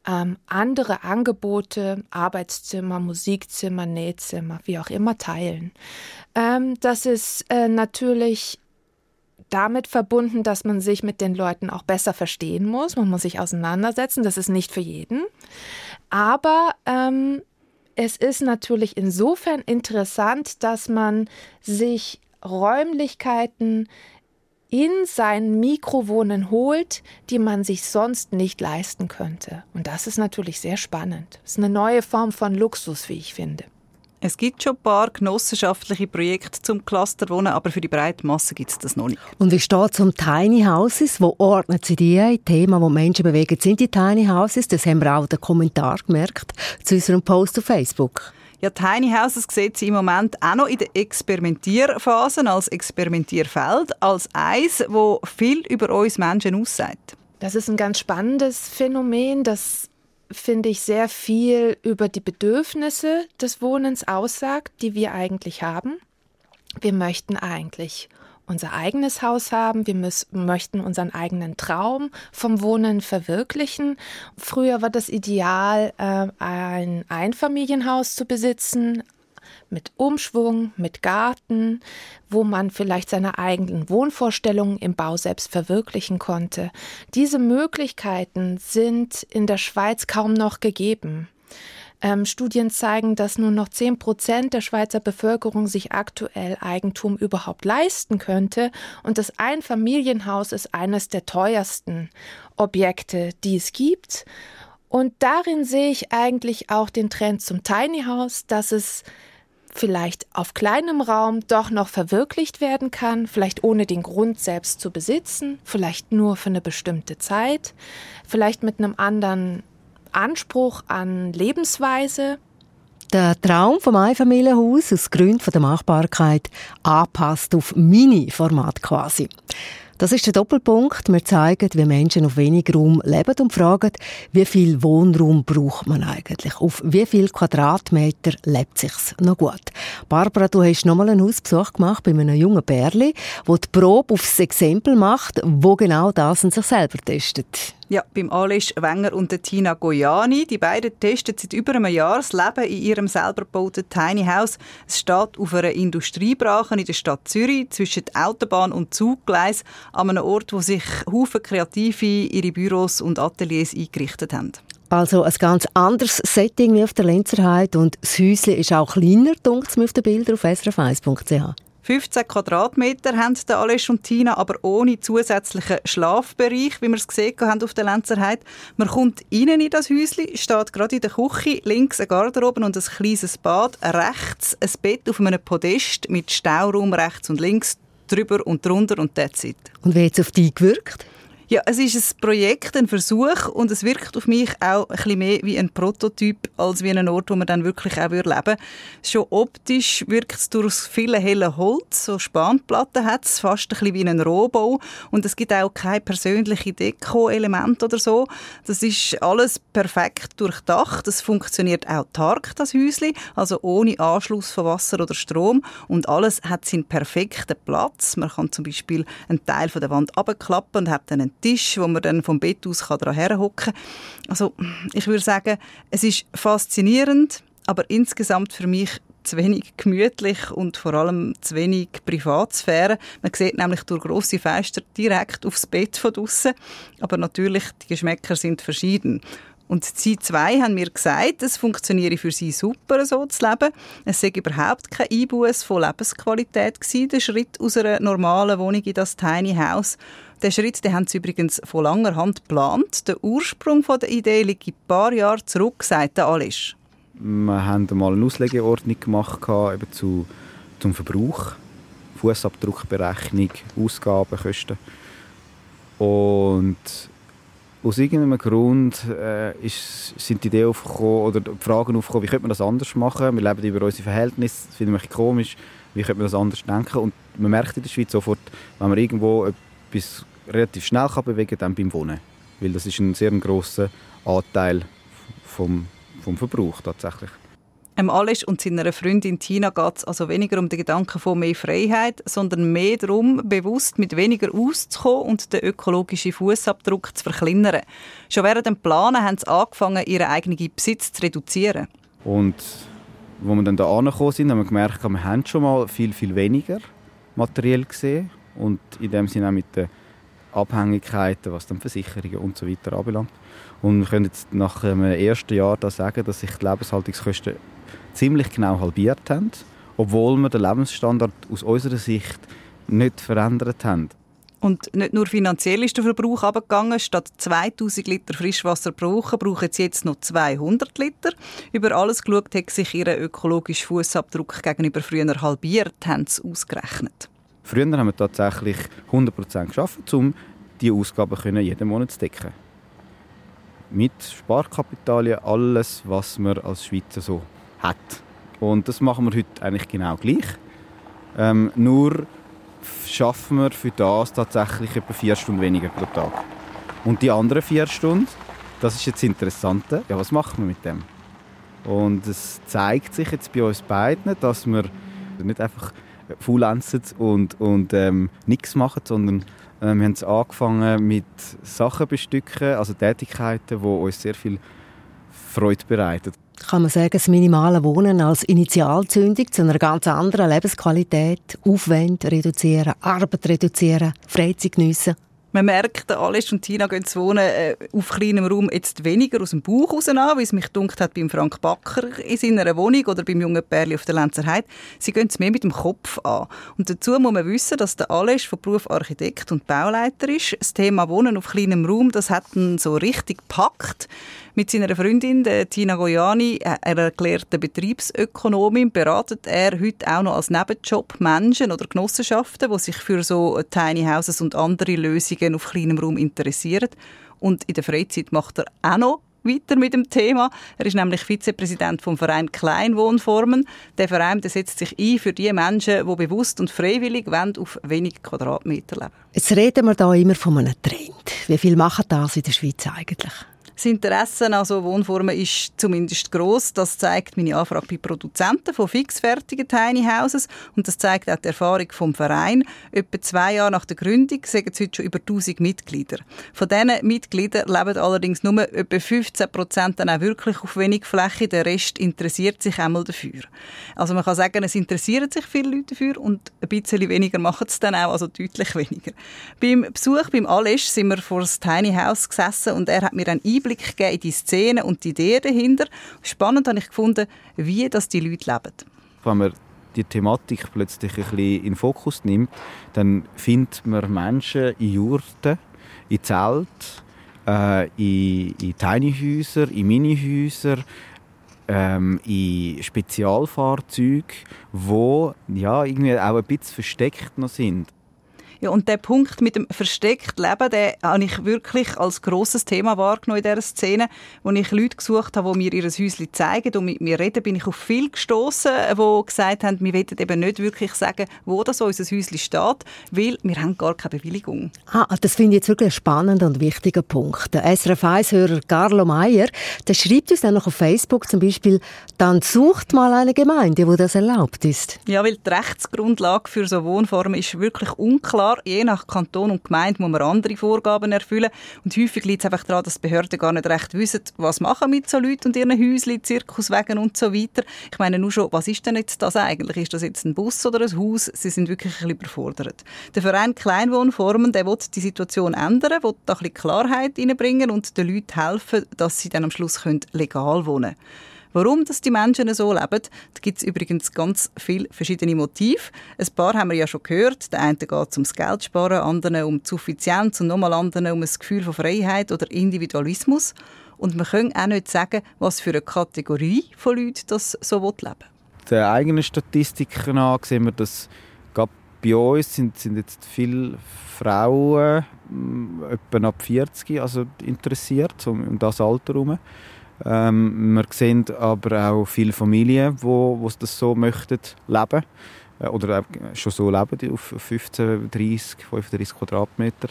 ähm, andere Angebote, Arbeitszimmer, Musikzimmer, Nähzimmer, wie auch immer teilen. Ähm, das ist äh, natürlich damit verbunden, dass man sich mit den Leuten auch besser verstehen muss. Man muss sich auseinandersetzen. Das ist nicht für jeden. Aber ähm, es ist natürlich insofern interessant, dass man sich Räumlichkeiten in sein Mikrowohnen holt, die man sich sonst nicht leisten könnte. Und das ist natürlich sehr spannend. Es ist eine neue Form von Luxus, wie ich finde. Es gibt schon ein paar genossenschaftliche Projekte zum Clusterwohnen, aber für die breite Masse gibt es das noch nicht. Und wie steht es um Tiny Houses? Wo ordnet sie die ein? Thema, wo Menschen bewegen, sind die Tiny Houses. Das haben wir auch in den Kommentar gemerkt zu unserem Post auf Facebook. Ja, Tiny Houses sieht sie im Moment auch noch in der Experimentierphase als Experimentierfeld, als eins, wo viel über uns Menschen aussagt. Das ist ein ganz spannendes Phänomen, das finde ich, sehr viel über die Bedürfnisse des Wohnens aussagt, die wir eigentlich haben. Wir möchten eigentlich unser eigenes Haus haben, wir müssen, möchten unseren eigenen Traum vom Wohnen verwirklichen. Früher war das Ideal, äh, ein Einfamilienhaus zu besitzen, mit Umschwung, mit Garten, wo man vielleicht seine eigenen Wohnvorstellungen im Bau selbst verwirklichen konnte. Diese Möglichkeiten sind in der Schweiz kaum noch gegeben. Ähm, Studien zeigen, dass nur noch 10 Prozent der Schweizer Bevölkerung sich aktuell Eigentum überhaupt leisten könnte. Und das Einfamilienhaus ist eines der teuersten Objekte, die es gibt. Und darin sehe ich eigentlich auch den Trend zum Tiny House, dass es vielleicht auf kleinem Raum doch noch verwirklicht werden kann, vielleicht ohne den Grund selbst zu besitzen, vielleicht nur für eine bestimmte Zeit, vielleicht mit einem anderen Anspruch an Lebensweise. Der Traum vom Einfamilienhaus aus Gründen der Machbarkeit anpasst auf Mini-Format quasi. Das ist der Doppelpunkt. Wir zeigen, wie Menschen auf wenig Raum leben und fragen, wie viel Wohnraum braucht man eigentlich? Auf wie viel Quadratmeter lebt sich's noch gut? Barbara, du hast nochmal einen Hausbesuch gemacht bei einem jungen Bärli, wo die Probe aufs Exempel macht, wo genau das an sich selber testet. Ja, beim Alice Wenger und der Tina Goyani. Die beiden testen seit über einem Jahr das Leben in ihrem selber gebauten Tiny House. Es steht auf einer Industriebrache in der Stadt Zürich zwischen Autobahn und Zuggleis an einem Ort, wo sich Haufen Kreative ihre Büros und Ateliers eingerichtet haben. Also ein ganz anderes Setting wie auf der Lenzerheide und das Häuschen ist auch kleiner, dunkt mir auf den Bildern auf srf1.ch. 15 Quadratmeter haben der und Tina, aber ohne zusätzlichen Schlafbereich, wie wir es gesehen haben auf der Lenzerheide. Man kommt rein in das Häuschen, steht gerade in der Küche, links ein Garderobe und ein kleines Bad, rechts ein Bett auf einem Podest mit Stauraum rechts und links, drüber und drunter und that's it. Und wie hat es auf dich gewirkt? Ja, es ist ein Projekt, ein Versuch und es wirkt auf mich auch ein bisschen mehr wie ein Prototyp als wie ein Ort, wo man dann wirklich auch leben würde. Schon optisch wirkt es durch viele helle Holz, so Spanplatten hat es, fast ein bisschen wie ein Rohbau und es gibt auch keine persönliche Deko-Element oder so. Das ist alles perfekt durchdacht. Es funktioniert autark, das Häuschen, also ohne Anschluss von Wasser oder Strom und alles hat seinen perfekten Platz. Man kann zum Beispiel einen Teil von der Wand abklappen und hat dann einen Tisch, wo man dann vom Bett aus daran herhocken kann. Also ich würde sagen, es ist faszinierend, aber insgesamt für mich zu wenig gemütlich und vor allem zu wenig Privatsphäre. Man sieht nämlich durch grosse Fenster direkt aufs Bett von draussen. Aber natürlich, die Geschmäcker sind verschieden. Und sie zwei haben mir gesagt, es funktioniere für sie super, so zu leben. Es sei überhaupt kein Einbuß von Lebensqualität gewesen, der Schritt aus einer normalen Wohnung in das Tiny House. Den Schritt den haben sie übrigens von langer Hand geplant. Der Ursprung der Idee liegt ein paar Jahre zurück, sagt Alice. Wir haben mal eine Auslegeordnung gemacht eben zu, zum Verbrauch, Fußabdruckberechnung, Ausgaben, Kosten. Und aus irgendeinem Grund äh, ist, sind die Ideen aufgekommen, oder die Fragen aufgekommen, wie könnte man das anders machen? Wir leben über unsere Verhältnisse, das finde ich komisch. Wie könnte man das anders denken? Und man merkt in der Schweiz sofort, wenn man irgendwo etwas relativ schnell kann bewegen kann, dann beim Wohnen. Weil das ist ein sehr grosser Anteil vom, vom Verbrauch tatsächlich. Em Alice und seiner Freundin Tina geht es also weniger um den Gedanken von mehr Freiheit, sondern mehr darum, bewusst mit weniger auszukommen und den ökologischen Fußabdruck zu verkleinern. Schon während dem Planen haben sie angefangen, ihren eigenen Besitz zu reduzieren. Und wo wir dann da angekommen sind, haben wir gemerkt, wir haben schon mal viel, viel weniger materiell gesehen und in dem Sinne auch mit den Abhängigkeiten, was dann Versicherungen und so weiter anbelangt. Und wir können jetzt nach dem ersten Jahr da sagen, dass sich die Lebenshaltungskosten ziemlich genau halbiert haben, obwohl wir den Lebensstandard aus unserer Sicht nicht verändert haben. Und nicht nur finanziell ist der Verbrauch abgegangen. Statt 2000 Liter Frischwasser pro Woche brauchen sie jetzt noch 200 Liter. Über alles geschaut hat sich ihr ökologischer Fußabdruck gegenüber früher halbiert, haben sie ausgerechnet. Früher haben wir tatsächlich 100% geschafft, um diese Ausgaben jeden Monat zu decken. Mit Sparkapitalien, alles, was man als Schweizer so hat. Und das machen wir heute eigentlich genau gleich. Ähm, nur schaffen wir für das tatsächlich etwa vier Stunden weniger pro Tag. Und die anderen vier Stunden, das ist jetzt das Interessante, ja, was machen wir mit dem? Und es zeigt sich jetzt bei uns beiden, dass wir nicht einfach faulenzen und, und ähm, nichts machen, sondern äh, wir haben angefangen mit Sachen bestücken, also Tätigkeiten, die uns sehr viel Freude bereiten. Kann man sagen, das minimale Wohnen als Initialzündung zu einer ganz anderen Lebensqualität, Aufwand reduzieren, Arbeit reduzieren, Freizeit geniessen? Man merkt, Alice und Tina gehen zu wohnen äh, auf kleinem Raum jetzt weniger aus dem Bauch raus an, wie es mich dunkt hat beim Frank Backer in seiner Wohnung oder beim jungen Pärli auf der Lenzer Heide. Sie gehen es mehr mit dem Kopf an. Und dazu muss man wissen, dass der Alice von Beruf Architekt und Bauleiter ist. Das Thema Wohnen auf kleinem Raum, das hat ihn so richtig gepackt. Mit seiner Freundin, Tina Goyani, äh, einer erklärten Betriebsökonomin, beratet er heute auch noch als Nebenjob Menschen oder Genossenschaften, die sich für so Tiny Houses und andere Lösungen auf kleinem Raum interessieren. Und in der Freizeit macht er auch noch weiter mit dem Thema. Er ist nämlich Vizepräsident vom Verein Kleinwohnformen. Der Verein der setzt sich ein für die Menschen, die bewusst und freiwillig auf wenig Quadratmeter leben. Jetzt reden wir da immer von einem Trend. Wie viel machen das in der Schweiz eigentlich? Das Interesse an so Wohnformen ist zumindest groß. Das zeigt meine Anfrage bei Produzenten von fixfertigen Tiny Houses und das zeigt auch die Erfahrung vom Verein. Etwa zwei Jahre nach der Gründung sagen sie heute schon über 1000 Mitglieder. Von diesen Mitgliedern leben allerdings nur etwa 15 Prozent dann auch wirklich auf wenig Fläche. Der Rest interessiert sich einmal dafür. Also man kann sagen, es interessieren sich viele Leute dafür und ein bisschen weniger machen es dann auch, also deutlich weniger. Beim Besuch beim Alesch sind wir vor das Tiny House gesessen und er hat mir einen Einblick Einblick geben in die Szene und die Ideen dahinter. Spannend habe ich gefunden, wie das die Leute leben. Wenn man die Thematik plötzlich ein bisschen in den Fokus nimmt, dann findet man Menschen in Jurten, in Zelten, äh, in, in Tiny-Häusern, in Mini-Häusern, ähm, in Spezialfahrzeugen, die ja, irgendwie auch ein bisschen versteckt noch sind. Ja, und der Punkt mit dem versteckten Leben, den habe ich wirklich als grosses Thema wahrgenommen in dieser Szene, wo ich Leute gesucht habe, die mir ihr Häuschen zeigen und mit mir reden, bin ich auf viele gestoßen, die gesagt haben, wir wollen eben nicht wirklich sagen, wo das unser Häuschen steht, weil wir haben gar keine Bewilligung. Ah, das finde ich jetzt wirklich ein spannender und wichtiger Punkt. Der SRF 1-Hörer Carlo Meyer, der schreibt uns dann noch auf Facebook zum Beispiel, dann sucht mal eine Gemeinde, wo das erlaubt ist. Ja, weil die Rechtsgrundlage für so Wohnformen ist wirklich unklar klar, je nach Kanton und Gemeinde muss man andere Vorgaben erfüllen. Und häufig liegt es einfach daran, dass die Behörden gar nicht recht wissen, was machen mit so Leuten und ihren Häuschen, Zirkuswegen und so weiter. Ich meine nur schon, was ist denn jetzt das eigentlich? Ist das jetzt ein Bus oder ein Haus? Sie sind wirklich ein überfordert. Der Verein Kleinwohnformen, der will die Situation ändern, will da ein Klarheit reinbringen und den Leuten helfen, dass sie dann am Schluss legal wohnen können. Warum dass die Menschen so leben, da gibt es übrigens ganz viele verschiedene Motive. Ein paar haben wir ja schon gehört. Der eine geht ums Geld sparen, andere um die Suffizienz und nochmal andere um ein Gefühl von Freiheit oder Individualismus. Und man kann auch nicht sagen, was für eine Kategorie von Leuten das so leben will. Der eigenen Statistiken nach sehen wir, dass bei uns sind, sind jetzt viele Frauen, etwa ab 40, also interessiert, so um das Alter herum. Ähm, wir sehen aber auch viele Familien, die wo, wo das so möchten leben äh, oder schon so leben auf 15, 30, 35 Quadratmeter.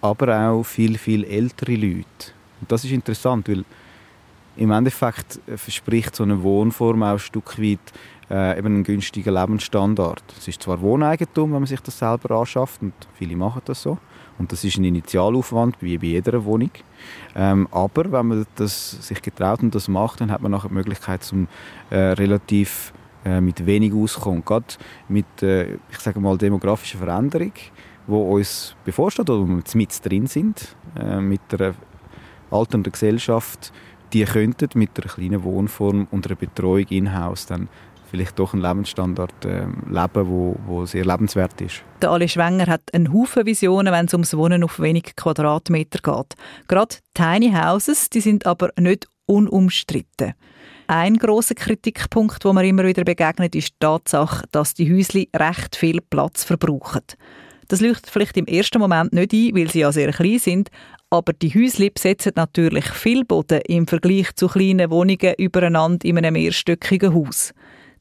Aber auch viel, viel ältere Leute. Und das ist interessant, weil im Endeffekt verspricht so eine Wohnform auch ein Stück weit äh, eben einen günstigen Lebensstandard. Es ist zwar Wohneigentum, wenn man sich das selber anschafft, und viele machen das so. Und das ist ein Initialaufwand, wie bei jeder Wohnung. Ähm, aber wenn man das sich getraut und das macht, dann hat man nachher die Möglichkeit, zum äh, relativ äh, mit wenig auszukommen. Gerade mit, äh, ich sage mal, demografischer Veränderung, wo uns bevorsteht oder wo wir mit drin sind, äh, mit der alternden Gesellschaft, die könnten mit einer kleinen Wohnform und einer Betreuung in-house dann vielleicht doch einen Lebensstandard äh, leben, wo, wo sehr lebenswert ist. Der Ali Schwenger hat einen Haufen Visionen, wenn es ums Wohnen auf wenig Quadratmeter geht. Gerade Tiny Houses, die sind aber nicht unumstritten. Ein großer Kritikpunkt, wo man immer wieder begegnet, ist die Tatsache, dass die Häuschen recht viel Platz verbrauchen. Das leuchtet vielleicht im ersten Moment nicht ein, weil sie ja sehr klein sind, aber die Häuschen besetzen natürlich viel Boden im Vergleich zu kleinen Wohnungen übereinander in einem mehrstöckigen Haus.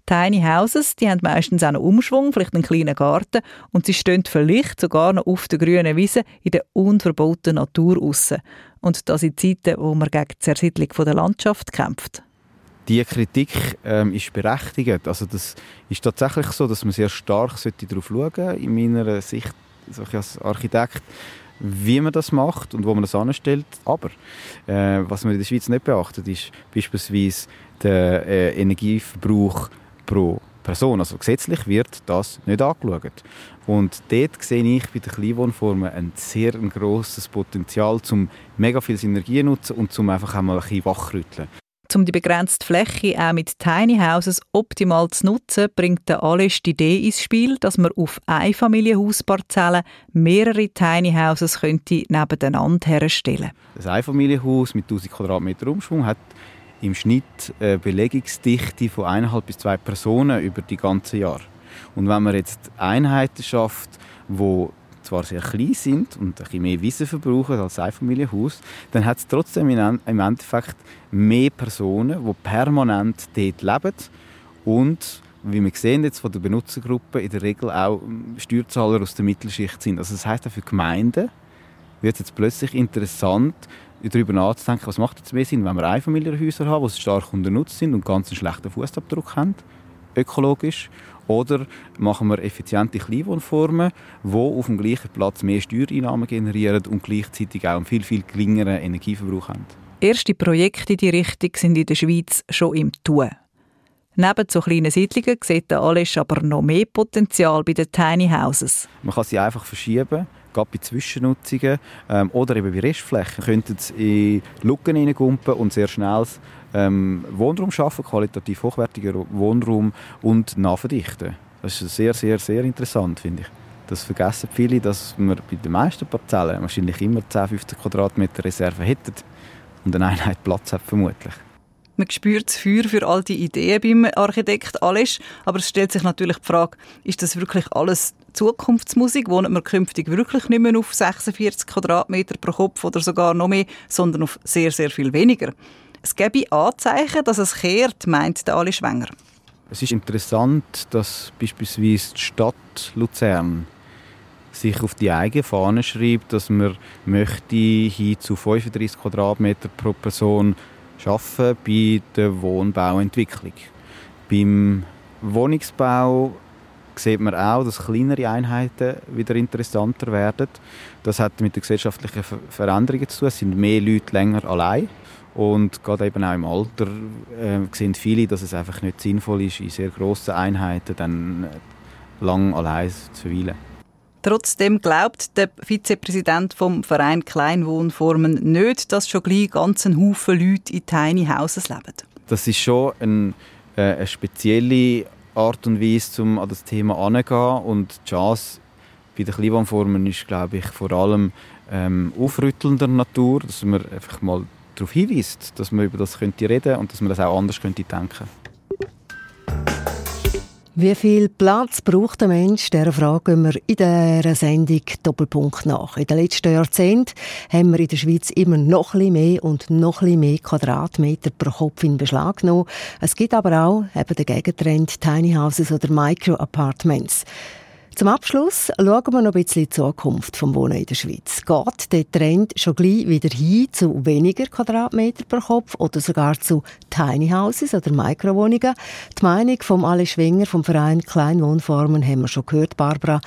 Tiny Houses, die haben meistens auch einen Umschwung, vielleicht einen kleinen Garten und sie stehen vielleicht sogar noch auf der grünen Wiese in der unverbauten Natur raus. Und das in Zeiten, wo man gegen die Zersiedlung der Landschaft kämpft. Die Kritik ähm, ist berechtigt. Also das ist tatsächlich so, dass man sehr stark darauf schauen sollte, in meiner Sicht also als Architekt, wie man das macht und wo man das anstellt. Aber äh, was man in der Schweiz nicht beachtet, ist beispielsweise der äh, Energieverbrauch pro Person. Also gesetzlich wird das nicht angeschaut. Und dort sehe ich bei den Kleinwohnformen ein sehr ein grosses Potenzial, um mega viel Synergie zu nutzen und um einfach einmal ein bisschen wachrütteln. Um die begrenzte Fläche auch mit Tiny Houses optimal zu nutzen, bringt der Alice die Idee ins Spiel, dass man auf Einfamilienhausparzellen mehrere Tiny Houses könnte nebeneinander herstellen Das Einfamilienhaus mit 1000 Quadratmeter Umschwung hat im Schnitt eine Belegungsdichte von eineinhalb bis zwei Personen über die ganze Jahr. Und wenn man jetzt Einheiten schafft, wo zwar sehr klein sind und ein bisschen mehr Wissen verbrauchen als ein Familienhaus, dann hat es trotzdem im Endeffekt mehr Personen, die permanent dort leben und wie wir sehen jetzt von der Benutzergruppe in der Regel auch Steuerzahler aus der Mittelschicht sind. Also das heißt für Gemeinden wird es jetzt plötzlich interessant, darüber nachzudenken, was macht jetzt mehr Sinn, wenn wir Einfamilienhäuser haben, die stark unternutzt sind und ganz einen schlechten Fußabdruck haben, ökologisch, oder machen wir effiziente Kleinwohnformen, die auf dem gleichen Platz mehr Steuereinnahmen generieren und gleichzeitig auch einen viel, viel geringeren Energieverbrauch haben. Erste Projekte in die Richtung sind in der Schweiz schon im Tun. Neben so kleinen Siedlungen sieht der Alice aber noch mehr Potenzial bei den Tiny Houses. Man kann sie einfach verschieben, gerade bei Zwischennutzungen ähm, oder eben bei Restflächen, könnten sie in Lücken hineingumpen und sehr schnell ähm, Wohnraum schaffen, qualitativ hochwertiger Wohnraum und nachverdichten. Das ist sehr, sehr, sehr interessant, finde ich. Das vergessen viele, dass wir bei den meisten Parzellen wahrscheinlich immer 10, 15 Quadratmeter Reserve hätten und eine Einheit Platz hat vermutlich. Man spürt das Feuer für all die Ideen beim Architekt Alisch, aber es stellt sich natürlich die Frage, ist das wirklich alles Zukunftsmusik? Wohnen wir künftig wirklich nicht mehr auf 46 Quadratmeter pro Kopf oder sogar noch mehr, sondern auf sehr, sehr viel weniger? Es gäbe Anzeichen, dass es kehrt, meint der Ali Schwenger. Es ist interessant, dass beispielsweise die Stadt Luzern sich auf die eigene Fahne schreibt, dass man möchte hin zu 35 Quadratmeter pro Person schaffen bei der Wohnbauentwicklung. Beim Wohnungsbau sieht man auch, dass kleinere Einheiten wieder interessanter werden. Das hat mit den gesellschaftlichen Veränderungen zu tun. Es sind mehr Leute länger allein. Und gerade eben auch im Alter äh, sehen viele, dass es einfach nicht sinnvoll ist, in sehr grossen Einheiten dann lang allein zu verweilen. Trotzdem glaubt der Vizepräsident vom Verein Kleinwohnformen nicht, dass schon gleich ganzen Haufen Leute in Tiny Houses leben. Das ist schon ein, äh, eine spezielle Art und Weise, um an das Thema anzugehen. Und Jazz bei den Kleinwohnformen ist, glaube ich, vor allem ähm, aufrüttelnder Natur, dass man einfach mal darauf hinweist, dass man über das könnte reden und dass man das auch anders könnte denken. Wie viel Platz braucht ein Mensch? Dieser Frage gehen wir in dieser Sendung Doppelpunkt nach. In den letzten Jahrzehnten haben wir in der Schweiz immer noch ein mehr und noch ein mehr Quadratmeter pro Kopf in Beschlag genommen. Es gibt aber auch eben den Gegentrend Tiny Houses oder Micro Apartments. Zum Abschluss schauen wir noch ein bisschen die Zukunft vom Wohnen in der Schweiz. Geht der Trend schon gleich wieder hin zu weniger Quadratmeter pro Kopf oder sogar zu Tiny Houses oder Mikrowohnungen? Die Meinung von Ali Schwinger vom Verein Kleinwohnformen haben wir schon gehört, Barbara.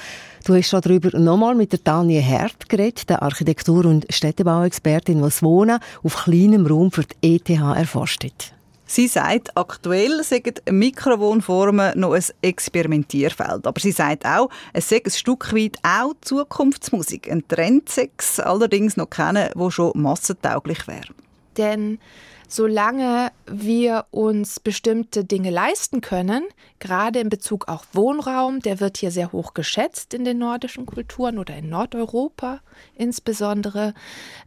Du hast darüber nochmal mit der Tanja Hert geredet, der Architektur- und Städtebauexpertin, die das Wohnen auf kleinem Raum für die ETH erforscht hat. Sie sagt, aktuell sind Mikrowohnformen noch ein Experimentierfeld. Aber sie sagt auch, es sei ein Stück weit auch Zukunftsmusik. Ein Trend allerdings noch kennen, wo schon massentauglich wäre. Denn solange wir uns bestimmte Dinge leisten können, gerade in Bezug auf Wohnraum, der wird hier sehr hoch geschätzt in den nordischen Kulturen oder in Nordeuropa insbesondere,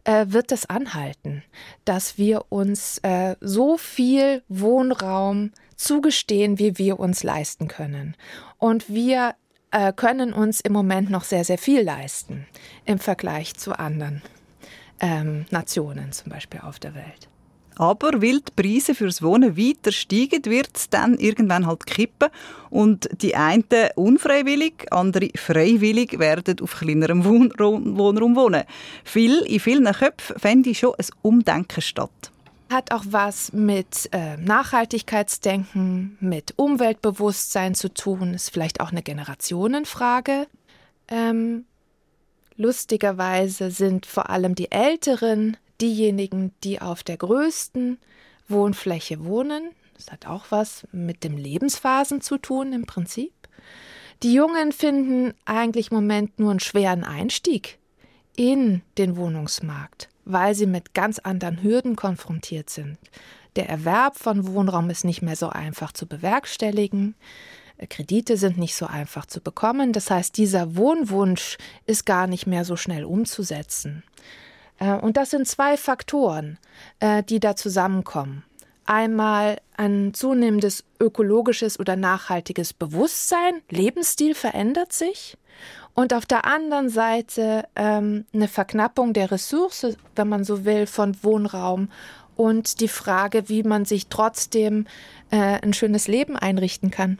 äh, wird das anhalten, dass wir uns äh, so viel Wohnraum zugestehen, wie wir uns leisten können. Und wir äh, können uns im Moment noch sehr, sehr viel leisten im Vergleich zu anderen ähm, Nationen zum Beispiel auf der Welt. Aber weil die Preise fürs Wohnen weiter steigen, wird es dann irgendwann halt kippen. Und die einen unfreiwillig, andere freiwillig werden auf kleinerem Wohnraum wohnen. Viel, in vielen Köpfen fände schon ein Umdenken statt. Hat auch was mit äh, Nachhaltigkeitsdenken, mit Umweltbewusstsein zu tun. Ist vielleicht auch eine Generationenfrage. Ähm, lustigerweise sind vor allem die Älteren diejenigen, die auf der größten Wohnfläche wohnen. Das hat auch was mit den Lebensphasen zu tun im Prinzip. Die Jungen finden eigentlich im Moment nur einen schweren Einstieg in den Wohnungsmarkt, weil sie mit ganz anderen Hürden konfrontiert sind. Der Erwerb von Wohnraum ist nicht mehr so einfach zu bewerkstelligen. Kredite sind nicht so einfach zu bekommen. Das heißt, dieser Wohnwunsch ist gar nicht mehr so schnell umzusetzen. Äh, und das sind zwei Faktoren, äh, die da zusammenkommen. Einmal ein zunehmendes ökologisches oder nachhaltiges Bewusstsein, Lebensstil verändert sich. Und auf der anderen Seite ähm, eine Verknappung der Ressource, wenn man so will, von Wohnraum und die Frage, wie man sich trotzdem äh, ein schönes Leben einrichten kann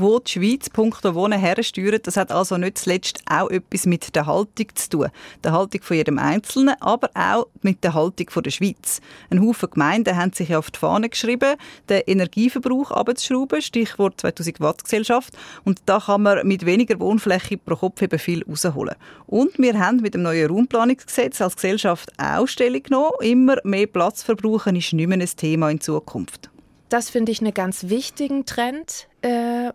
wo die Schweiz punkto Wohnen hersteuert. Das hat also nicht zuletzt auch etwas mit der Haltung zu tun. Der Haltung von jedem Einzelnen, aber auch mit der Haltung der Schweiz. Ein Haufen Gemeinden haben sich auf die Fahne geschrieben, den Energieverbrauch abzuschrauben, Stichwort 2000 Watt Gesellschaft. Und da kann man mit weniger Wohnfläche pro Kopf eben viel rausholen. Und wir haben mit dem neuen Raumplanungsgesetz als Gesellschaft auch Stellung genommen. Immer mehr Platz verbrauchen ist nicht mehr ein Thema in Zukunft. Das finde ich einen ganz wichtigen Trend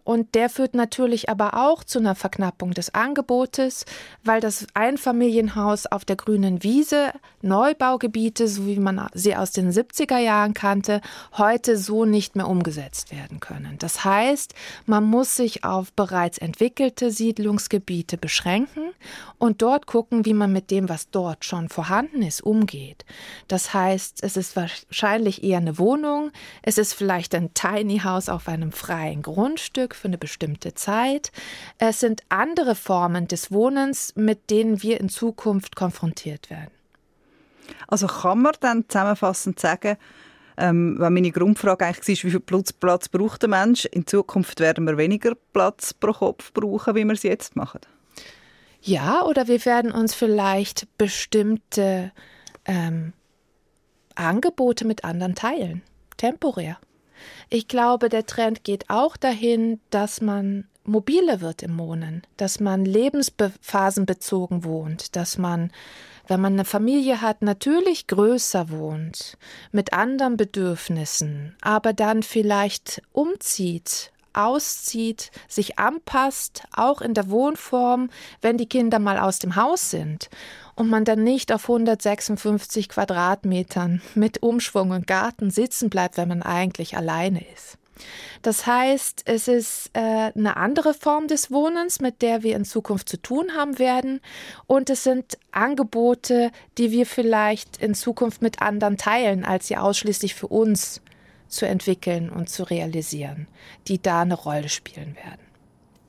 und der führt natürlich aber auch zu einer Verknappung des Angebotes, weil das Einfamilienhaus auf der grünen Wiese, Neubaugebiete, so wie man sie aus den 70er Jahren kannte, heute so nicht mehr umgesetzt werden können. Das heißt, man muss sich auf bereits entwickelte Siedlungsgebiete beschränken und dort gucken, wie man mit dem, was dort schon vorhanden ist, umgeht. Das heißt, es ist wahrscheinlich eher eine Wohnung, es ist vielleicht ein Tiny House auf einem freien Grund, Grundstück für eine bestimmte Zeit. Es sind andere Formen des Wohnens, mit denen wir in Zukunft konfrontiert werden. Also kann man dann zusammenfassend sagen, ähm, wenn meine Grundfrage eigentlich war, wie viel Platz, Platz braucht der Mensch, in Zukunft werden wir weniger Platz pro Kopf brauchen, wie wir es jetzt machen? Ja, oder wir werden uns vielleicht bestimmte ähm, Angebote mit anderen teilen, temporär. Ich glaube, der Trend geht auch dahin, dass man mobiler wird im Wohnen, dass man lebensphasenbezogen wohnt, dass man, wenn man eine Familie hat, natürlich größer wohnt, mit anderen Bedürfnissen, aber dann vielleicht umzieht, auszieht, sich anpasst, auch in der Wohnform, wenn die Kinder mal aus dem Haus sind und man dann nicht auf 156 Quadratmetern mit Umschwung und Garten sitzen bleibt, wenn man eigentlich alleine ist. Das heißt, es ist äh, eine andere Form des Wohnens, mit der wir in Zukunft zu tun haben werden. Und es sind Angebote, die wir vielleicht in Zukunft mit anderen teilen, als sie ausschließlich für uns zu entwickeln und zu realisieren, die da eine Rolle spielen werden.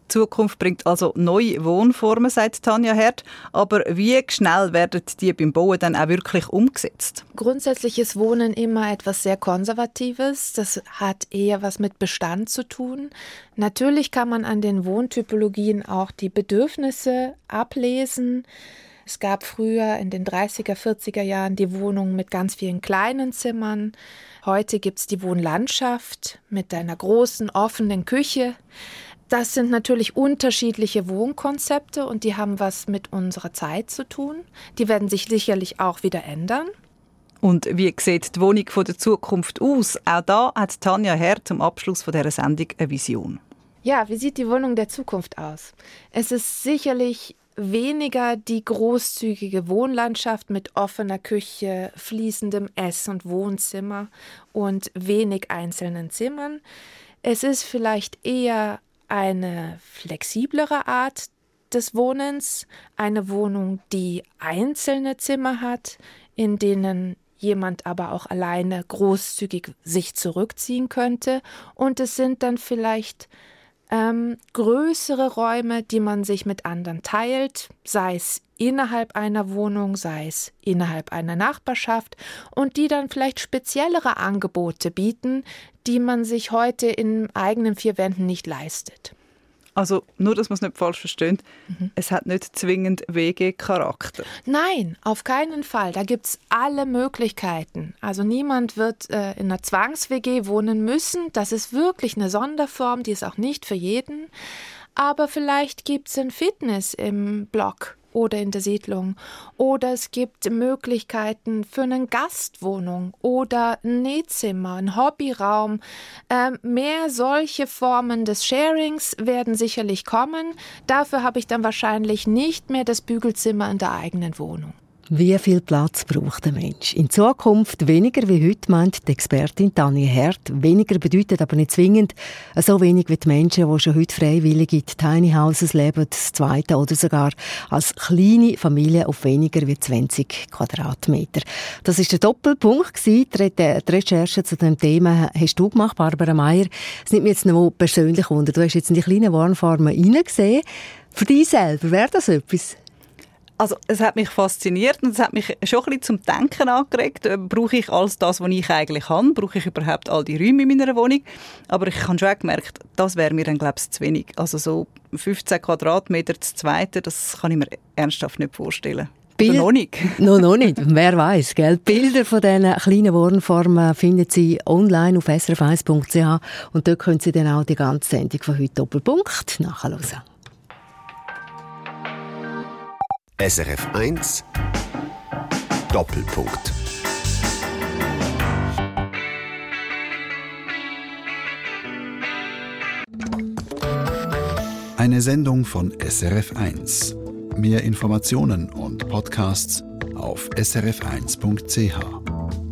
Zukunft bringt also neue Wohnformen, sagt Tanja Herd. Aber wie schnell werden die beim Bauen dann auch wirklich umgesetzt? Grundsätzlich ist Wohnen immer etwas sehr Konservatives. Das hat eher was mit Bestand zu tun. Natürlich kann man an den Wohntypologien auch die Bedürfnisse ablesen. Es gab früher in den 30er, 40er Jahren die Wohnungen mit ganz vielen kleinen Zimmern. Heute gibt es die Wohnlandschaft mit einer großen offenen Küche. Das sind natürlich unterschiedliche Wohnkonzepte und die haben was mit unserer Zeit zu tun. Die werden sich sicherlich auch wieder ändern. Und wie sieht die Wohnung von der Zukunft aus? Auch da hat Tanja Herr zum Abschluss von dieser Sendung eine Vision. Ja, wie sieht die Wohnung der Zukunft aus? Es ist sicherlich weniger die großzügige Wohnlandschaft mit offener Küche, fließendem Ess- und Wohnzimmer und wenig einzelnen Zimmern. Es ist vielleicht eher eine flexiblere Art des Wohnens, eine Wohnung, die einzelne Zimmer hat, in denen jemand aber auch alleine großzügig sich zurückziehen könnte. Und es sind dann vielleicht ähm, größere Räume, die man sich mit anderen teilt, sei es innerhalb einer Wohnung, sei es innerhalb einer Nachbarschaft und die dann vielleicht speziellere Angebote bieten, die man sich heute in eigenen vier Wänden nicht leistet. Also nur, dass man es nicht falsch versteht, mhm. es hat nicht zwingend WG-Charakter. Nein, auf keinen Fall. Da gibt es alle Möglichkeiten. Also niemand wird äh, in einer Zwangs-WG wohnen müssen. Das ist wirklich eine Sonderform, die ist auch nicht für jeden. Aber vielleicht gibt es ein Fitness im Block oder in der Siedlung. Oder es gibt Möglichkeiten für eine Gastwohnung oder ein Nähzimmer, ein Hobbyraum. Ähm, mehr solche Formen des Sharings werden sicherlich kommen. Dafür habe ich dann wahrscheinlich nicht mehr das Bügelzimmer in der eigenen Wohnung. Wie viel Platz braucht der Mensch? In Zukunft weniger wie heute, meint die Expertin Tanja Hert. Weniger bedeutet aber nicht zwingend so wenig wie die Menschen, die schon heute freiwillig in Tiny Houses leben, das zweite oder sogar als kleine Familie auf weniger wie 20 Quadratmeter. Das ist der Doppelpunkt Die Recherche zu dem Thema hast du gemacht, Barbara Meier. Es nimmt mich jetzt noch persönlich wunder. Du hast jetzt in die kleinen Wohnformen reingesehen. Für dich selber, wäre das etwas? Also es hat mich fasziniert und es hat mich schon ein bisschen zum Denken angeregt. Äh, brauche ich alles das, was ich eigentlich habe? Brauche ich überhaupt all die Räume in meiner Wohnung? Aber ich habe schon gemerkt, das wäre mir dann glaube ich zu wenig. Also so 15 Quadratmeter zu zweiten, das kann ich mir ernsthaft nicht vorstellen. Bild noch nicht. (laughs) no, noch nicht. Wer weiß, gell? Bilder von diesen kleinen Wohnformen finden Sie online auf srf1.ch und dort können Sie dann auch die ganze Sendung von heute Doppelpunkt nachhören. SRF 1 Doppelpunkt. Eine Sendung von SRF 1. Mehr Informationen und Podcasts auf srf1.ch.